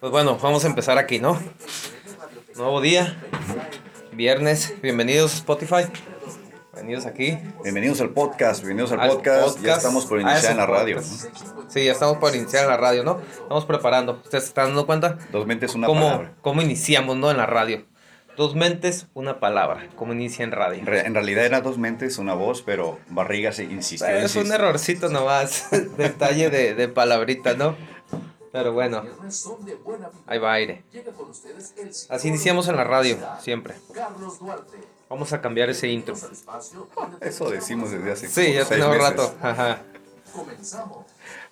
Pues bueno, vamos a empezar aquí, ¿no? Nuevo día, viernes, bienvenidos a Spotify. Bienvenidos aquí. Bienvenidos al podcast, bienvenidos al, podcast. Ya estamos por Ah, iniciar en la radio. podcast. Sí, ya estamos por iniciar en la radio, ¿no? Estamos preparando. ¿Ustedes se están dando cuenta? ¿no? Dos mentes, una ¿Cómo, palabra. ¿Cómo iniciamos, no? En la radio. Dos mentes, una palabra. ¿Cómo inicia en radio? En re- En realidad era dos mentes, una voz, pero Barriga se insistió. Es un errorcito nomás. Detalle de, de palabrita, ¿no? Pero bueno, ahí va aire. Así iniciamos en la radio, siempre. Vamos a cambiar ese intro. Eso decimos desde hace Sí, ya tenemos meses. rato. Ajá.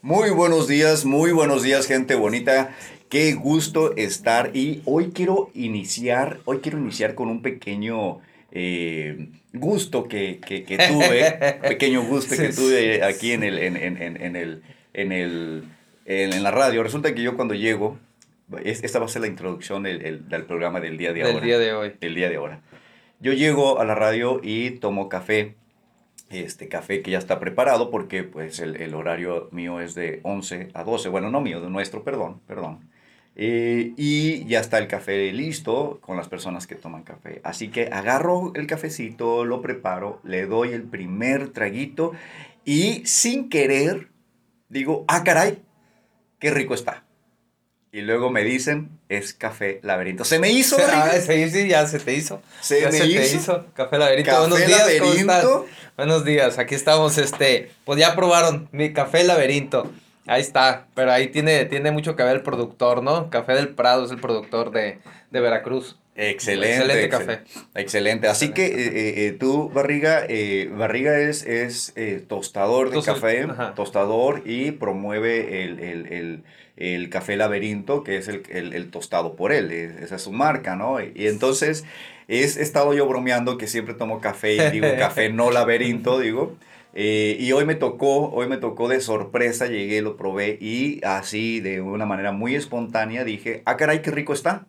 Muy buenos días, muy buenos días, gente bonita. Qué gusto estar. Y hoy quiero iniciar, hoy quiero iniciar con un pequeño eh, gusto que, que- que tuve. pequeño gusto que tuve aquí en el, en, en- en- en el, en el, en, en la radio. Resulta que yo cuando llego, es- esta va a ser la introducción del, el- del programa del día de Del ahora día de hoy. el día de ahora. Yo llego a la radio y tomo café, este café que ya está preparado porque pues el, el horario mío es de 11 a 12, bueno, no mío, de nuestro, perdón, perdón. Eh, y ya está el café listo con las personas que toman café. Así que agarro el cafecito, lo preparo, le doy el primer traguito y sin querer digo, ah, caray, qué rico está. Y luego me dicen, es café laberinto. Se me hizo, Ah, Ricky. sí, sí, ya se te hizo. Se ya me se te hizo. hizo. Café Laberinto. Café Buenos días, ¿cómo están? Laberinto. Buenos días, aquí estamos, este, pues ya probaron mi Café Laberinto. Ahí está, pero ahí tiene, tiene mucho que ver el productor, ¿no? Café del Prado es el productor de, de Veracruz. Excelente. Excelente excel- café. Excelente. Así que eh, eh, tú, Barriga, eh, Barriga es, es eh, tostador de café, ajá. tostador y promueve el, el, el, el café laberinto, que es el, el, el tostado por él. es- Esa es su marca, ¿no? Y, y entonces es, he estado yo bromeando que siempre tomo café y digo café no laberinto, digo. Eh, y hoy me tocó, hoy me tocó de sorpresa, llegué, lo probé y así de una manera muy espontánea dije, ah, caray, qué rico está.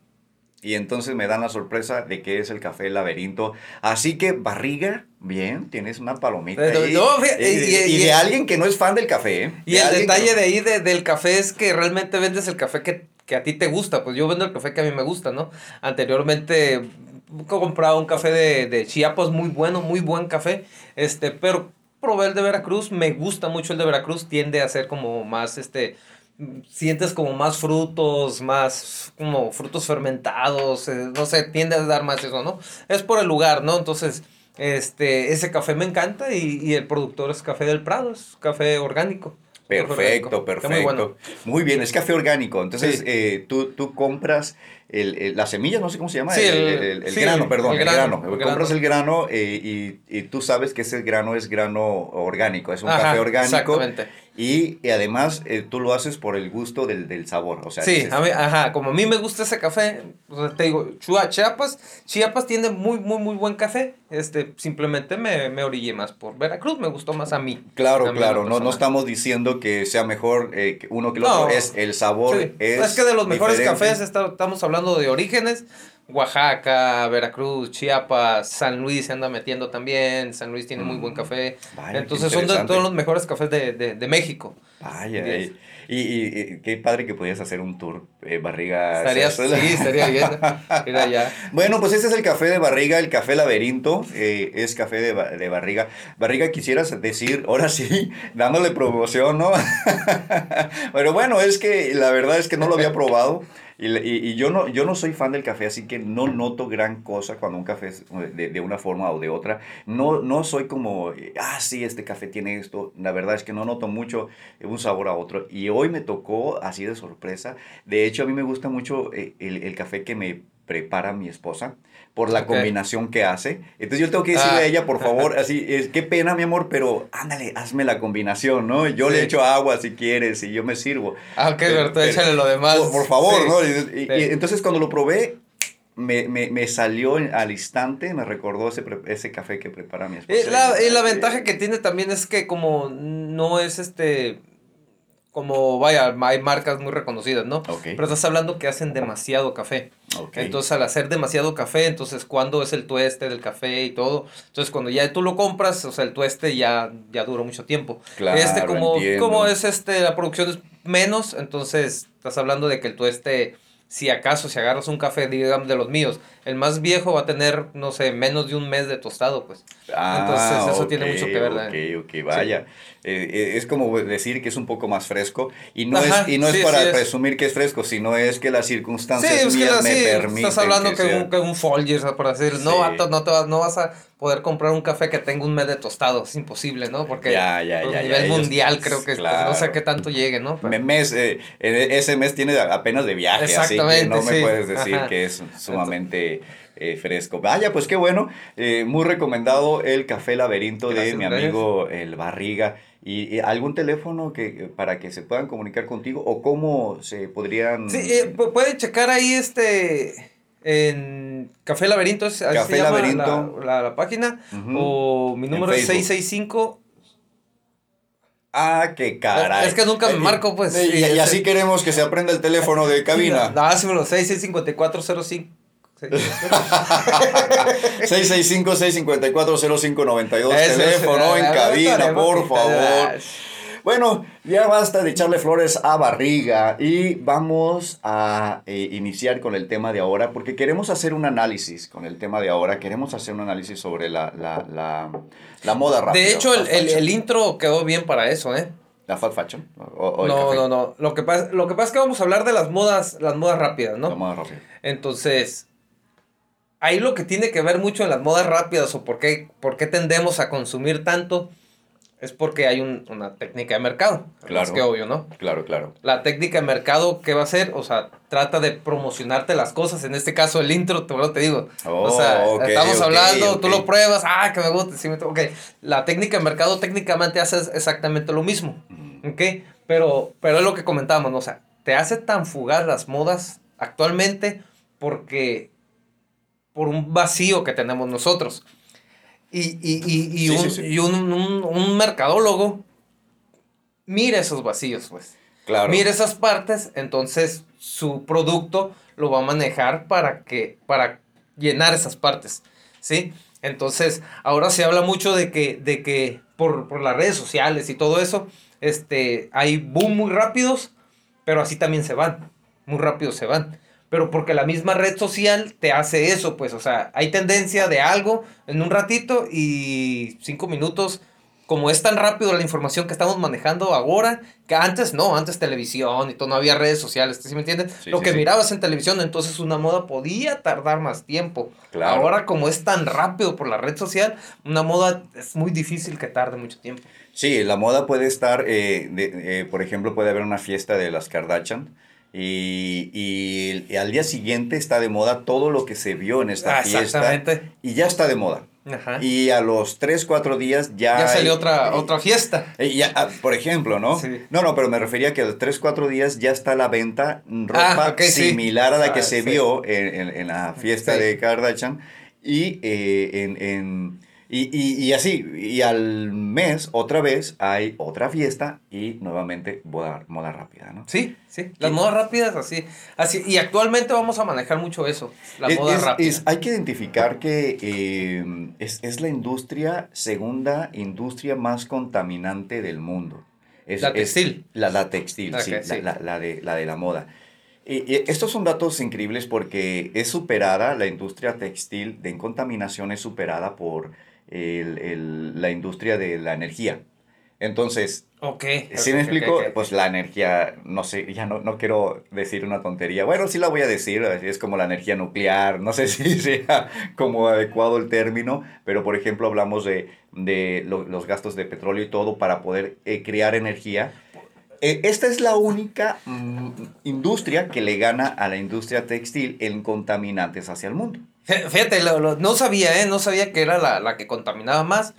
Y entonces me dan la sorpresa de que es el café laberinto. Así que, barriga, bien, tienes una palomita. Pero ahí. no, y- y, y- de alguien que no es fan del café. ¿eh? Y el detalle no- de ahí de- del café es que realmente vendes el café que, que a ti te gusta. Pues yo vendo el café que a mí me gusta, ¿no? Anteriormente compraba un café de, de Chiapas muy bueno, muy buen café. Este, pero probé el de Veracruz, me gusta mucho el de Veracruz, tiende a ser como más, este, sientes como más frutos, más como frutos fermentados, eh, no sé, tiende a dar más eso, ¿no? Es por el lugar, ¿no? Entonces, este, ese café me encanta y, y el productor es Café del Prado, es café orgánico. Perfecto, perfecto. Muy bueno. Muy bien, es café orgánico. Entonces, Sí. eh, tú, tú compras el, el- la semilla, no sé cómo se llama. Sí, el, el- sí, grano, perdón, el grano, Compras el grano eh, y, y tú sabes que ese grano es grano orgánico, es un Ajá, café orgánico. Exactamente. Y, y además eh, tú lo haces por el gusto del, del sabor. O sea, Sí, dices, a mí, ajá, como a mí me gusta ese café, o sea, te digo, Chua- Chiapas, Chiapas tiene muy, muy, muy buen café, este, simplemente me, me orillé más por Veracruz, me gustó más a mí. Claro, A mí claro, no, no estamos diciendo que sea mejor eh, uno que el No. otro, es el sabor. Sí, Es, Es, que de los mejores diferente. cafés está- estamos hablando de orígenes, Oaxaca, Veracruz, Chiapas, San Luis se anda metiendo también, San Luis tiene muy buen Mm, café, vaya, entonces son de todos los mejores cafés de, de, de México. Vaya, y, y- y qué padre que podías hacer un tour, eh, barriga. Estaría, sí, estaría bien ir allá. Bueno, pues este es el café de barriga, el café laberinto, eh, es café de, de barriga. Barriga, quisieras decir, ahora sí, dándole promoción, ¿no? Pero bueno, es que la verdad es que no lo había probado. Y, y- y yo, no, yo no soy fan del café, así que no noto gran cosa cuando un café es de, de una forma o de otra. No, no soy como, eh, ah, sí, este café tiene esto. La verdad es que no noto mucho un sabor a otro. Y hoy me tocó así de sorpresa. De hecho, a mí me gusta mucho eh, el, el café que me prepara mi esposa por la combinación que hace. Entonces yo tengo que decirle Ah. a ella, por favor, así, es, qué pena, mi amor, pero ándale, hazme la combinación, ¿no? Yo le echo agua si quieres y yo me sirvo. Ah, ok, Pero- pero échale lo demás. Por, por favor, Sí. ¿no? Y, y- sí. y entonces cuando lo probé, me, me, me salió al instante, me recordó ese, ese café que prepara mi esposa. Y la, y la Eh, ventaja que tiene también es que como no es este como, vaya, hay marcas muy reconocidas, ¿no? Ok. Pero estás hablando que hacen demasiado café. Ok. Entonces, al hacer demasiado café, entonces, ¿cuándo es el tueste del café y todo? Entonces, cuando ya tú lo compras, o sea, el tueste ya, ya duró mucho tiempo. Claro, este, como, entiendo. como es este, la producción es menos, entonces, estás hablando de que el tueste, si acaso, si agarras un café, digamos, de los míos, el más viejo va a tener, no sé, menos de un mes de tostado, pues. Ah, Entonces, eso tiene ok, mucho que ver, Ok, ¿eh? ok, vaya. Eh, eh, es como decir que es un poco más fresco y no Ajá, es, y no sí, es para sí es. presumir que es fresco, sino es que las circunstancias Sí, es que mías la- me sí, permiten estás hablando que, sea- un, que un Folgers, por decir, Sí. no, no, te vas, no vas a poder comprar un café que tenga un mes de tostado, es imposible, ¿no? Porque Ya, ya, a ya, ya, nivel ellos- mundial creo que claro. no sé qué tanto llegue, ¿no? Pero- Me- mes, eh, eh, ese mes tiene apenas de viaje, así que no me sí. puedes decir Ajá. que es sumamente eh, fresco. Vaya, pues qué bueno. eh, muy recomendado el Café Laberinto de mi amigo el Barriga. ¿Y, y algún teléfono que para que se puedan comunicar contigo o cómo se podrían... Sí, eh, pu- puede checar ahí este en Café Laberinto, es- así Café se llama Laberinto. La, la- la página, o mi número es Facebook. 665. Ah, qué caray. Es que nunca me Eh, marco, pues. Y, y Ese- así queremos que se aprenda el teléfono de cabina. No, sí me lo 665405. Sí. 665-654-0592. Eso, Teléfono eso, en cabina, por favor. Bueno, ya basta de echarle flores a barriga y vamos a eh, iniciar con el tema de ahora porque queremos hacer un análisis con el tema de ahora. Queremos hacer un análisis sobre la, la, la, la moda rápida. De hecho, el, el, intro quedó bien para eso, ¿eh? ¿La fast fashion? O- o el No, no, no. Lo que, pasa, lo que pasa es que vamos a hablar de las modas, las modas rápidas, ¿no? moda rápida. Entonces, ahí lo que tiene que ver mucho en las modas rápidas o por qué, por qué tendemos a consumir tanto es porque hay un- una técnica de mercado. Claro. Es que obvio, ¿no? Claro, claro. La técnica de mercado, ¿qué va a hacer? O sea, trata de promocionarte las cosas. En este caso, el intro, te, bueno, te digo. o sea, Oh, estamos hablando, tú lo pruebas, ah, que me gusta. Sí, me ok, la técnica de mercado técnicamente hace exactamente lo mismo. Mm. ¿Ok? Pero, pero es lo que comentábamos, ¿no? O sea, te hace tan fugaz las modas actualmente porque por un vacío que tenemos nosotros. Y, y, y, y Sí, un, sí, sí. y un, un- un mercadólogo mira esos vacíos, pues. Claro. Mira esas partes, entonces su producto lo va a manejar para que para llenar esas partes, ¿sí? Entonces, ahora se habla mucho de que de que por, por las redes sociales y todo eso, este hay boom muy rápidos, pero así también se van. Muy rápido se van. Pero porque la misma red social te hace eso, pues, o sea, hay tendencia de algo en un ratito y cinco minutos como es tan rápido la información que estamos manejando ahora, que antes no, antes televisión y todo, no había redes sociales, ¿sí me entiendes? Sí, Lo sí, que sí. mirabas en televisión, entonces una moda podía tardar más tiempo. Claro. Ahora como es tan rápido por la red social, una moda es muy difícil que tarde mucho tiempo. Sí, la moda puede estar, eh, de- eh, por ejemplo, puede haber una fiesta de las Kardashian y, y- y al día siguiente está de moda todo lo que se vio en esta Ah, fiesta exactamente. y ya está de moda. Ajá. Y a los 3, 4 días ya... ya salió hay- otra, eh, otra fiesta. eh, ya, ah, por ejemplo, ¿no? Sí. No, no, pero me refería que a los 3, 4 días ya está la venta ropa Ah, sí. similar a la que Ah, se sí. vio en, en- en la fiesta de Kardashian y eh, en... en- y, y- y así, y al mes otra vez hay otra fiesta y nuevamente moda, moda rápida, ¿no? Sí, sí. Las modas rápidas así. así. Y actualmente vamos a manejar mucho eso, la Es- moda es- rápida. es- hay que identificar que eh, es, es la industria, segunda industria más contaminante del mundo. La textil. la, la textil, sí, la- sí. La, la de, la de la moda. Y, y estos son datos increíbles porque es superada, la industria textil de contaminación es superada por el- el- la industria de la energía. Entonces, Ok. ¿Sí me explico? Pues la energía, no sé, ya no, no quiero decir una tontería. Bueno, sí la voy a decir, es como la energía nuclear, no sé si sea como adecuado el término, pero por ejemplo hablamos de, de lo- los gastos de petróleo y todo para poder eh, crear energía. Eh, esta es la única mm, industria que le gana a la industria textil en contaminantes hacia el mundo. Fí- Fíjate, lo- lo- no sabía, ¿eh? No sabía que era la, la que contaminaba más,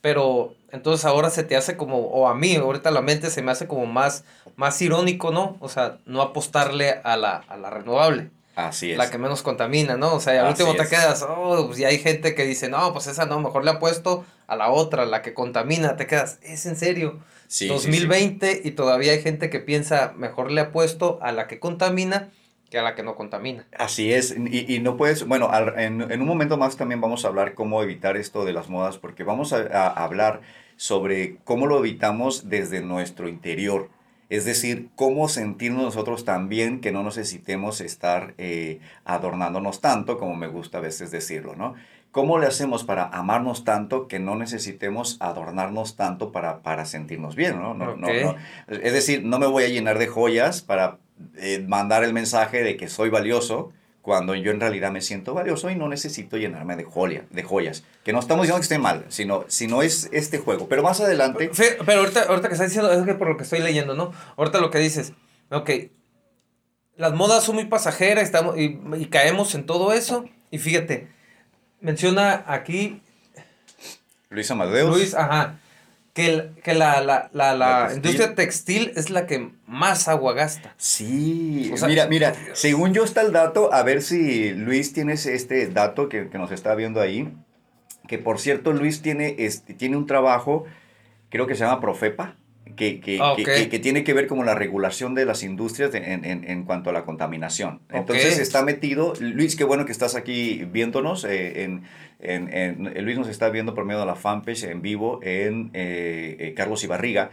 pero entonces ahora se te hace como, o a mí, ahorita la mente se me hace como más, más irónico, ¿no? O sea, no apostarle a la, a la renovable. Así es. La que menos contamina, ¿no? O sea, al último te quedas, oh, pues y hay gente que dice, no, pues esa no, mejor le apuesto a la otra, la que contamina, te quedas, es en serio. Sí, 2020 y todavía hay gente que piensa, mejor le apuesto a la que contamina que a la que no contamina. Así es, y, y no puedes, bueno, en, en, un momento más también vamos a hablar cómo evitar esto de las modas, porque vamos a, a hablar sobre cómo lo evitamos desde nuestro interior. Es decir, cómo sentirnos nosotros también que no necesitemos estar eh, adornándonos tanto, como me gusta a veces decirlo, ¿no? ¿Cómo le hacemos para amarnos tanto que no necesitemos adornarnos tanto para, para sentirnos bien, ¿no? No, no, Es decir, no me voy a llenar de joyas para eh, mandar el mensaje de que soy valioso, cuando yo en realidad me siento valioso y no necesito llenarme de, joya, de joyas. Que no estamos diciendo que esté mal, sino, sino es este juego. Pero más adelante... pero ahorita, ahorita que estás diciendo, es que por lo que estoy leyendo, ¿no? Ahorita lo que dices, ok, las modas son muy pasajeras estamos, y, y caemos en todo eso. Y fíjate, menciona aquí... Luis Amadeus. Luis, ajá que, que la, la, la, la industria textil es la que más agua gasta. Sí, mira, mira, según yo está el dato, a ver si Luis tienes este dato que, que nos está viendo ahí, que por cierto Luis tiene, este, tiene un trabajo, creo que se llama Profepa, que, que, ah, que, que, tiene que ver como la regulación de las industrias en, en, en, cuanto a la contaminación. Entonces está metido, Luis, qué bueno que estás aquí viéndonos eh, en en, en, Luis nos está viendo por medio de la fanpage en vivo en eh, eh, Carlos Ibarriga.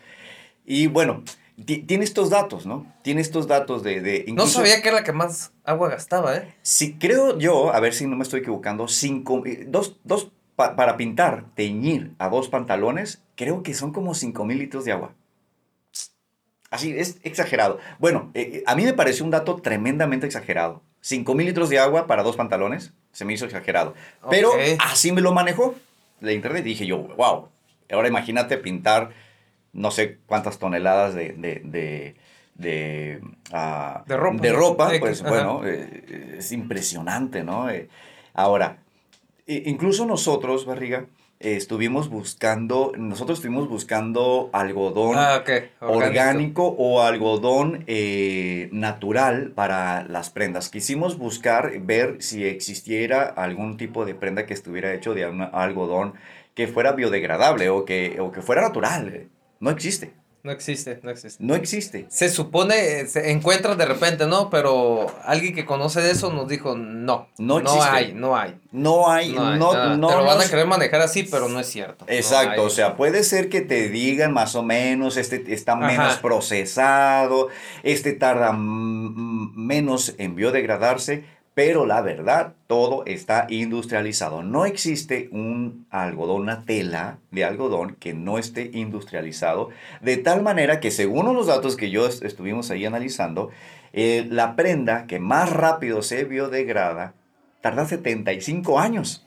Y bueno, tiene estos datos, ¿no? Tiene estos datos de... de no sabía que era la que más agua gastaba, ¿eh? Sí, creo yo, a ver si no me estoy equivocando, cinco, eh, dos, dos para pintar, teñir a dos pantalones, creo que son como 5 mil litros de agua. Así, es exagerado. Bueno, a mí me pareció un dato tremendamente exagerado. 5 mil litros de agua para dos pantalones, se me hizo exagerado. Pero así me lo manejó la internet. Y dije yo, wow, ahora imagínate pintar no sé cuántas toneladas de, de, de, de, ah, ropa. De ropa, pues bueno, eh, es impresionante, ¿no? Eh, ahora, incluso nosotros, Barriga, estuvimos buscando, nosotros estuvimos buscando algodón ah, orgánico. o algodón eh, natural para las prendas. Quisimos buscar, ver si existiera algún tipo de prenda que estuviera hecho de algodón que fuera biodegradable o que, o que fuera natural. No existe. No existe, no existe. No existe. Se supone, se encuentra de repente, ¿no? Pero alguien que conoce de eso nos dijo, no. No existe. No hay, no hay. No hay, no, no, no, Te lo van a querer manejar así, pero no es cierto. Exacto, o sea, puede ser que te digan más o menos, este está menos procesado, este tarda menos en biodegradarse, pero la verdad, todo está industrializado. No existe un algodón, una tela de algodón que no esté industrializado, de tal manera que según los datos que yo estuvimos ahí analizando, eh, la prenda que más rápido se biodegrada tarda 75 años.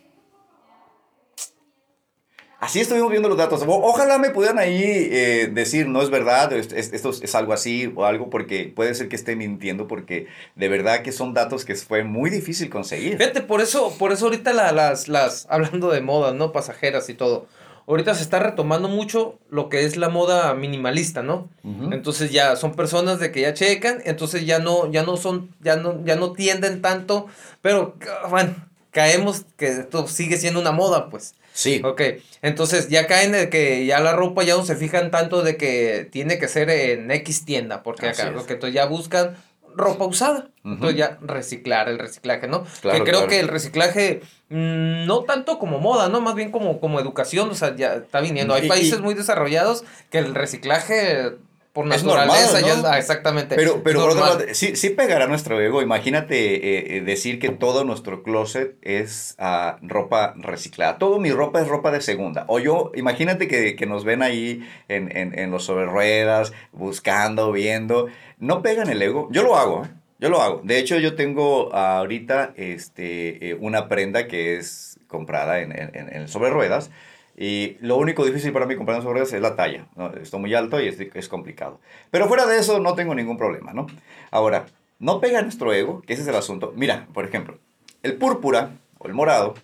Así estuvimos viendo los datos. ojalá me pudieran ahí eh, decir, no es verdad, esto es, algo así o algo, porque puede ser que esté mintiendo, porque de verdad que son datos que fue muy difícil conseguir. Fíjate, por eso, por eso ahorita las, las, hablando de moda, ¿no? Pasajeras y todo. Ahorita se está retomando mucho lo que es la moda minimalista, ¿no? Entonces ya son personas de que ya checan, entonces ya no, ya no son, ya no, ya no tienden tanto, pero bueno, caemos que esto sigue siendo una moda, pues. Sí. Ok, entonces ya caen de que ya la ropa ya no se fijan tanto de que tiene que ser en X tienda, porque acá, lo que entonces ya buscan ropa usada. Entonces ya reciclar, el reciclaje, ¿no? que creo que el reciclaje, mm, no tanto como moda, ¿no? Más bien como, como educación, o sea, ya está viniendo. Hay países muy desarrollados que el reciclaje por naturaleza, ya ah, exactamente. Pero, pero sí, sí pegará nuestro ego. Imagínate eh, eh, decir que todo nuestro closet es uh, ropa reciclada. Todo mi ropa es ropa de segunda. O yo, imagínate que, que nos ven ahí en, en, en, los sobre ruedas, buscando, viendo. No pegan el ego. Yo lo hago, ¿eh? Yo lo hago. De hecho, yo tengo ahorita este, una prenda que es comprada en, en, en sobre ruedas y lo único difícil para mí comprar sobre es la talla. ¿no? Estoy muy alto y es, es, complicado. Pero fuera de eso no tengo ningún problema, ¿no? Ahora, no pega nuestro ego, que ese es el asunto. Mira, por ejemplo, el púrpura o el morado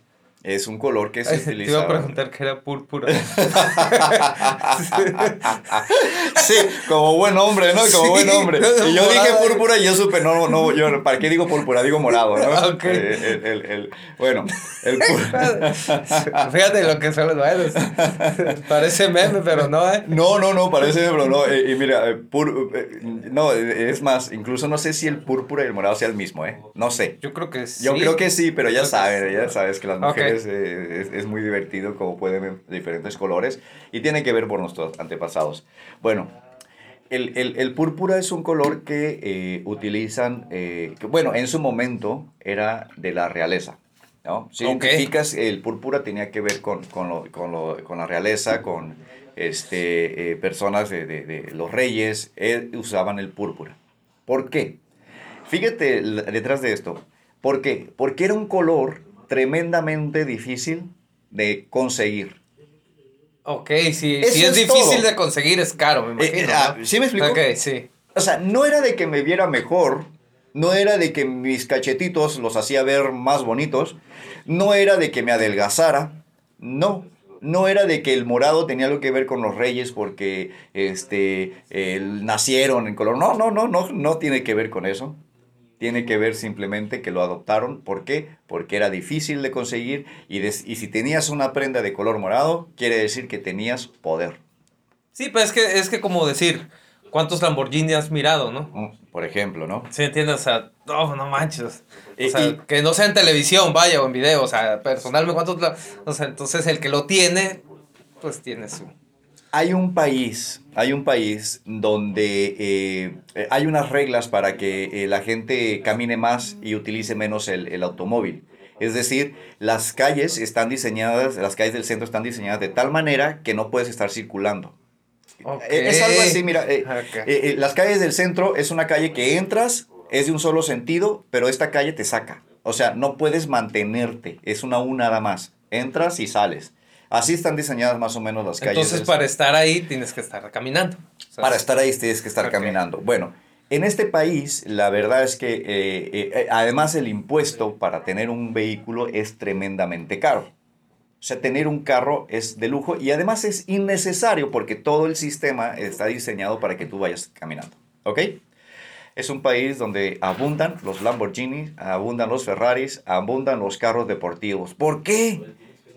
Es un color que se utiliza. Te iba a preguntar que era púrpura. sí, como buen hombre, ¿no? Como buen hombre. Y yo dije púrpura y yo supe, no, no, yo, ¿para qué digo púrpura? Digo morado, ¿no? Ok. Eh, el, el, el, bueno, el Fíjate lo que son los bailes. Parece meme, pero no, ¿eh? No, no, no, parece meme, pero no. Eh, y mira, eh, pur, no, es más, incluso no sé si el púrpura y el morado sea el mismo, ¿eh? No sé. Yo creo que sí. Yo creo que sí, pero ya sabes, ya sabes que las mujeres es, es, muy divertido como pueden ver diferentes colores y tiene que ver por nuestros antepasados. Bueno, el, el, el púrpura es un color que eh, utilizan, eh, que, bueno, en su momento era de la realeza. ¿no? Si okay. identificas, el púrpura tenía que ver con, con, lo, con, lo, con la realeza, con este, eh, personas de, de, de, los reyes, eh, usaban el púrpura. ¿Por qué? Fíjate detrás de esto. ¿Por qué? Porque era un color tremendamente difícil de conseguir. Ok, si, si es, es, difícil todo. de conseguir, es caro, me imagino. Eh, ah, ¿Sí me explico? Ok, sí. O sea, no era de que me viera mejor, no era de que mis cachetitos los hacía ver más bonitos, no era de que me adelgazara, no. No era de que el morado tenía algo que ver con los reyes porque este, eh, nacieron en color. No, no, no, no, no tiene que ver con eso tiene que ver simplemente que lo adoptaron. ¿Por qué? Porque era difícil de conseguir y, de, y, si tenías una prenda de color morado, quiere decir que tenías poder. Sí, pues es que, es que como decir, ¿cuántos Lamborghini has mirado, no? Mm, por ejemplo, ¿no? Sí, entiendes, o sea, oh, no manches. O sea, y, que no sea en televisión, vaya, o en video, o sea, personalmente, ¿cuántos? O sea, entonces el que lo tiene, pues tiene su hay un país, hay un país donde eh, hay unas reglas para que eh, la gente camine más y utilice menos el, el, automóvil. Es decir, las calles están diseñadas, las calles del centro están diseñadas de tal manera que no puedes estar circulando. Okay. Es algo así, mira, eh, okay. las calles del centro es una calle que entras, es de un solo sentido, pero esta calle te saca. O sea, no puedes mantenerte, es una U nada más. Entras y sales. Así están diseñadas más o menos las calles. Entonces, para estar ahí tienes que estar caminando. O sea, para estar ahí tienes que estar okay. caminando. Bueno, en este país, la verdad es que eh, eh, además el impuesto para tener un vehículo es tremendamente caro. O sea, tener un carro es de lujo y además es innecesario porque todo el sistema está diseñado para que tú vayas caminando. ¿Ok? Es un país donde abundan los Lamborghinis, abundan los Ferraris, abundan los carros deportivos. ¿Por qué?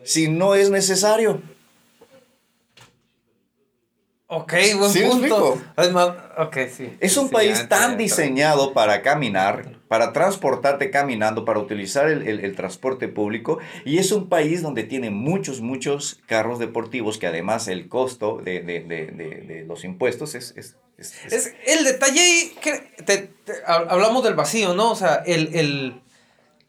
Si no es necesario. Ok, buen ¿Sí punto. Okay, sí. Es un país tan diseñado para caminar, para transportarte caminando, para utilizar el, el, el, transporte público. Y es un país donde tiene muchos, muchos carros deportivos que además el costo de, de, de, de los impuestos es... es, es, es, el detalle que te, te, hablamos del vacío, ¿no? O sea, el, el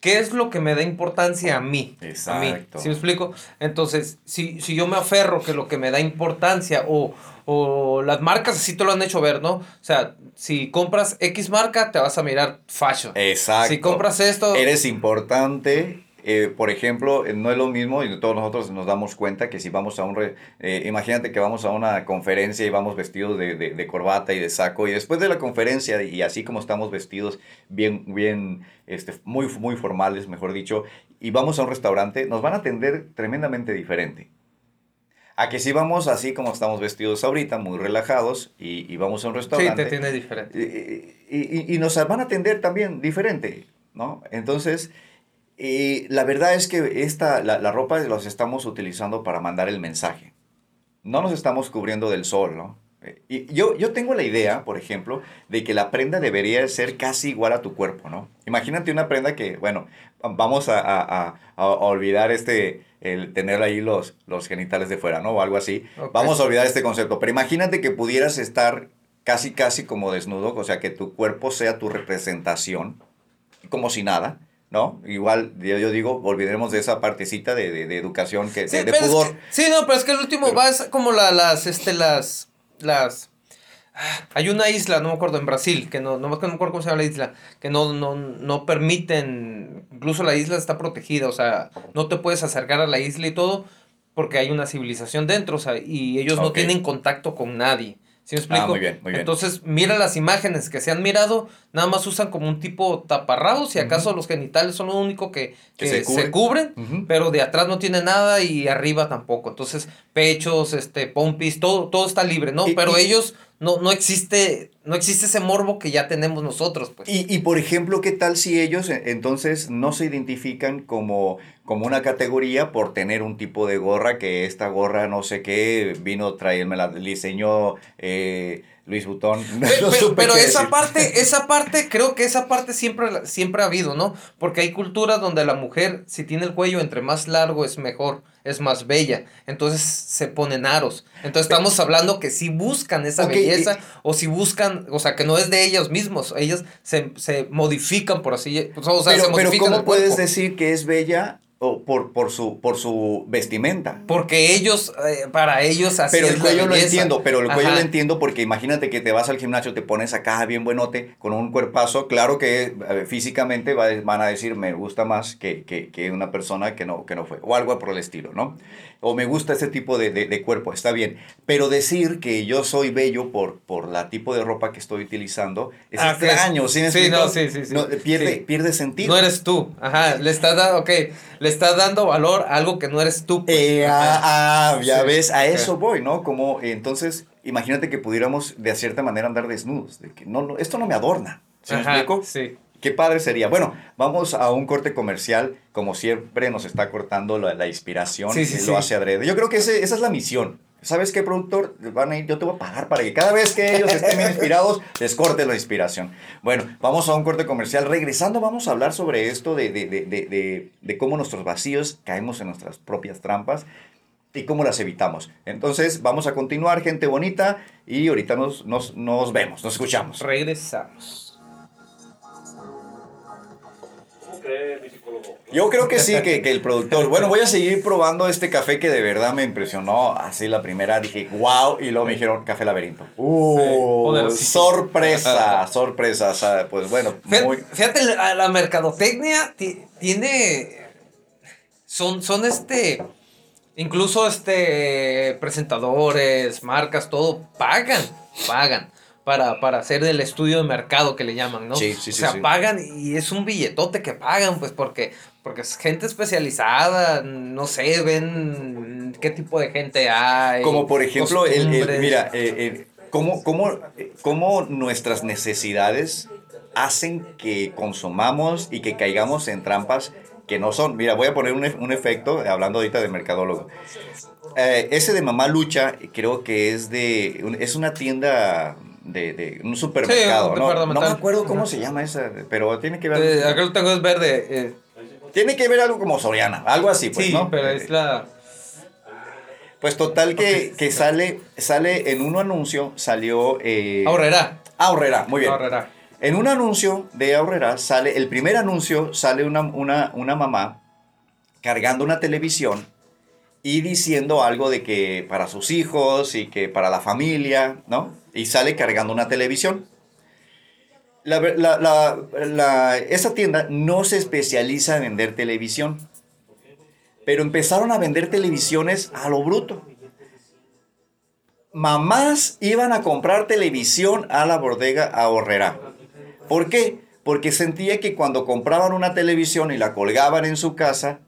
¿Qué es lo que me da importancia a mí? Exacto. A mí, ¿Sí me explico? Entonces, si, si yo me aferro que lo que me da importancia o, o las marcas así te lo han hecho ver, ¿no? O sea, si compras X marca, te vas a mirar fashion. Exacto. Si compras esto... Eres importante eh, por ejemplo, eh, no es lo mismo y todos nosotros nos damos cuenta que si vamos a un... Re, eh, imagínate que vamos a una conferencia y vamos vestidos de, de, de, corbata y de saco y después de la conferencia y así como estamos vestidos bien, bien, este, muy, muy formales, mejor dicho, y vamos a un restaurante, nos van a atender tremendamente diferente. A que si vamos así como estamos vestidos ahorita, muy relajados, y, y vamos a un restaurante. Sí, te tiene diferente. Y, y, y, nos van a atender también diferente, ¿no? Entonces, y la verdad es que esta, la, la ropa los estamos utilizando para mandar el mensaje. No nos estamos cubriendo del sol, ¿no? Y yo, yo tengo la idea, por ejemplo, de que la prenda debería ser casi igual a tu cuerpo, ¿no? Imagínate una prenda que, bueno, vamos a, a, a, a olvidar este, el tener ahí los, los genitales de fuera, ¿no? O algo así. Okay. Vamos a olvidar este concepto. Pero imagínate que pudieras estar casi, casi como desnudo, o sea, que tu cuerpo sea tu representación, como si nada ¿no? Igual, yo, yo, digo, olvidaremos de esa partecita de, de, de educación, que, sí, de, de pudor. Es que, sí, no, pero es que el último pero, va es como la, las, este, las, las... Hay una isla, no me acuerdo, en Brasil, que no, no me acuerdo cómo se llama la isla, que no, no, no permiten, incluso la isla está protegida, o sea, no te puedes acercar a la isla y todo, porque hay una civilización dentro, o sea, y ellos okay. no tienen contacto con nadie. ¿Sí me explico? Ah, muy bien, muy bien. Entonces, mira las imágenes que se han mirado, nada más usan como un tipo taparrabos, si acaso los genitales son lo único que, Que que se se, cubre. cubren, pero de atrás no tiene nada y arriba tampoco. Entonces, pechos, este, pompis, todo, todo está libre, ¿no? Y- pero y- ellos, no, no existe, no existe ese morbo que ya tenemos nosotros, pues. Y, y, por ejemplo, ¿qué tal si ellos eh, entonces no se identifican como, como una categoría por tener un tipo de gorra que esta gorra no sé qué vino traerme la diseñó eh, Luis Butón? No Pero, pero qué esa decir. parte, esa parte, creo que esa parte siempre, siempre ha habido, ¿no? Porque hay culturas donde la mujer, si tiene el cuello entre más largo es mejor, es más bella. Entonces se ponen aros. Entonces estamos hablando que si buscan esa belleza o si buscan, o sea, que no es de ellos mismos, ellos se, se modifican por así, o sea, pero, se pero ¿cómo puedes decir que es bella o por, por, su, por su vestimenta? Porque ellos, eh, para ellos así Pero es el cuello lo entiendo, pero el cuello Ajá. lo entiendo porque imagínate que te vas al gimnasio, te pones acá bien buenote, con un cuerpazo, claro que eh, físicamente va- van a decir me gusta más que, que, que una persona que no, que no fue, o algo por el estilo, ¿no? O me gusta ese tipo de, de- de cuerpo, está bien. Pero decir que yo soy bello por, por la tipo de ropa que estoy utilizando es Ah, extraño, ¿sí Sí, no, sí, sí, sí. No, pierde, Sí. pierde sentido. No eres tú, ajá, le estás dando, ok, le estás dando valor a algo que no eres tú. pues. Eh, ah, ah, ya Sí, ves, a eso voy, ¿no? Como eh, entonces, imagínate que pudiéramos de cierta manera andar desnudos, de que no, no esto no me adorna. ¿Sí me Ajá, explico? Sí. Qué padre sería. Bueno, vamos a un corte comercial, como siempre nos está cortando la, la inspiración, Sí, lo hace adrede. Yo creo que ese- esa es la misión. ¿Sabes qué, productor? Van a ir, yo te voy a pagar para que cada vez que ellos estén bien inspirados, les corte la inspiración. Bueno, vamos a un corte comercial. Regresando, vamos a hablar sobre esto de, de, de, de, de- de cómo nuestros vacíos caemos en nuestras propias trampas y cómo las evitamos. Entonces, vamos a continuar, gente bonita, y ahorita nos, nos, nos vemos, nos escuchamos. Regresamos. Yo creo que sí, que, que el productor. Bueno, voy a seguir probando este café que de verdad me impresionó. Así la primera dije, wow, y luego me dijeron café laberinto. Uh, sorpresa, sorpresa. o sea, pues bueno, Fíjate, muy. fíjate, la, la mercadotecnia ti- tiene. Son, son este. Incluso este. Presentadores, marcas, todo. Pagan. Pagan. Para, para hacer el estudio de mercado que le llaman, ¿no? Sí, sí, o sí, sea, sí. pagan y es un billetote que pagan, pues porque, porque es gente especializada, no sé, ven qué tipo de gente hay. Como por ejemplo, el, mira, eh, eh, cómo, cómo, cómo nuestras necesidades hacen que consumamos y que caigamos en trampas que no son. Mira, voy a poner un, un efecto, hablando ahorita de mercadólogo. Eh, ese de Mamá Lucha, creo que es de. es una tienda de, de un supermercado, un ¿no? No me acuerdo cómo se llama esa, pero tiene que ver. Acá lo tengo es verde. eh, Tiene que ver algo como Soriana, algo así, pues, sí, ¿no? pero es la. Pues total que, que sale, sale en un anuncio, salió. Eh, Ahorrera. Ahorrera, muy bien. Ahorrera. En un anuncio de Ahorrera sale, el primer anuncio sale una, una, una mamá cargando una televisión y diciendo algo de que para sus hijos y que para la familia, ¿no? Y sale cargando una televisión. La la- la- esa tienda no se especializa en vender televisión, pero empezaron a vender televisiones a lo bruto. Mamás iban a comprar televisión a la bodega ahorrera. ¿Por qué? Porque sentía que cuando compraban una televisión y la colgaban en su casa,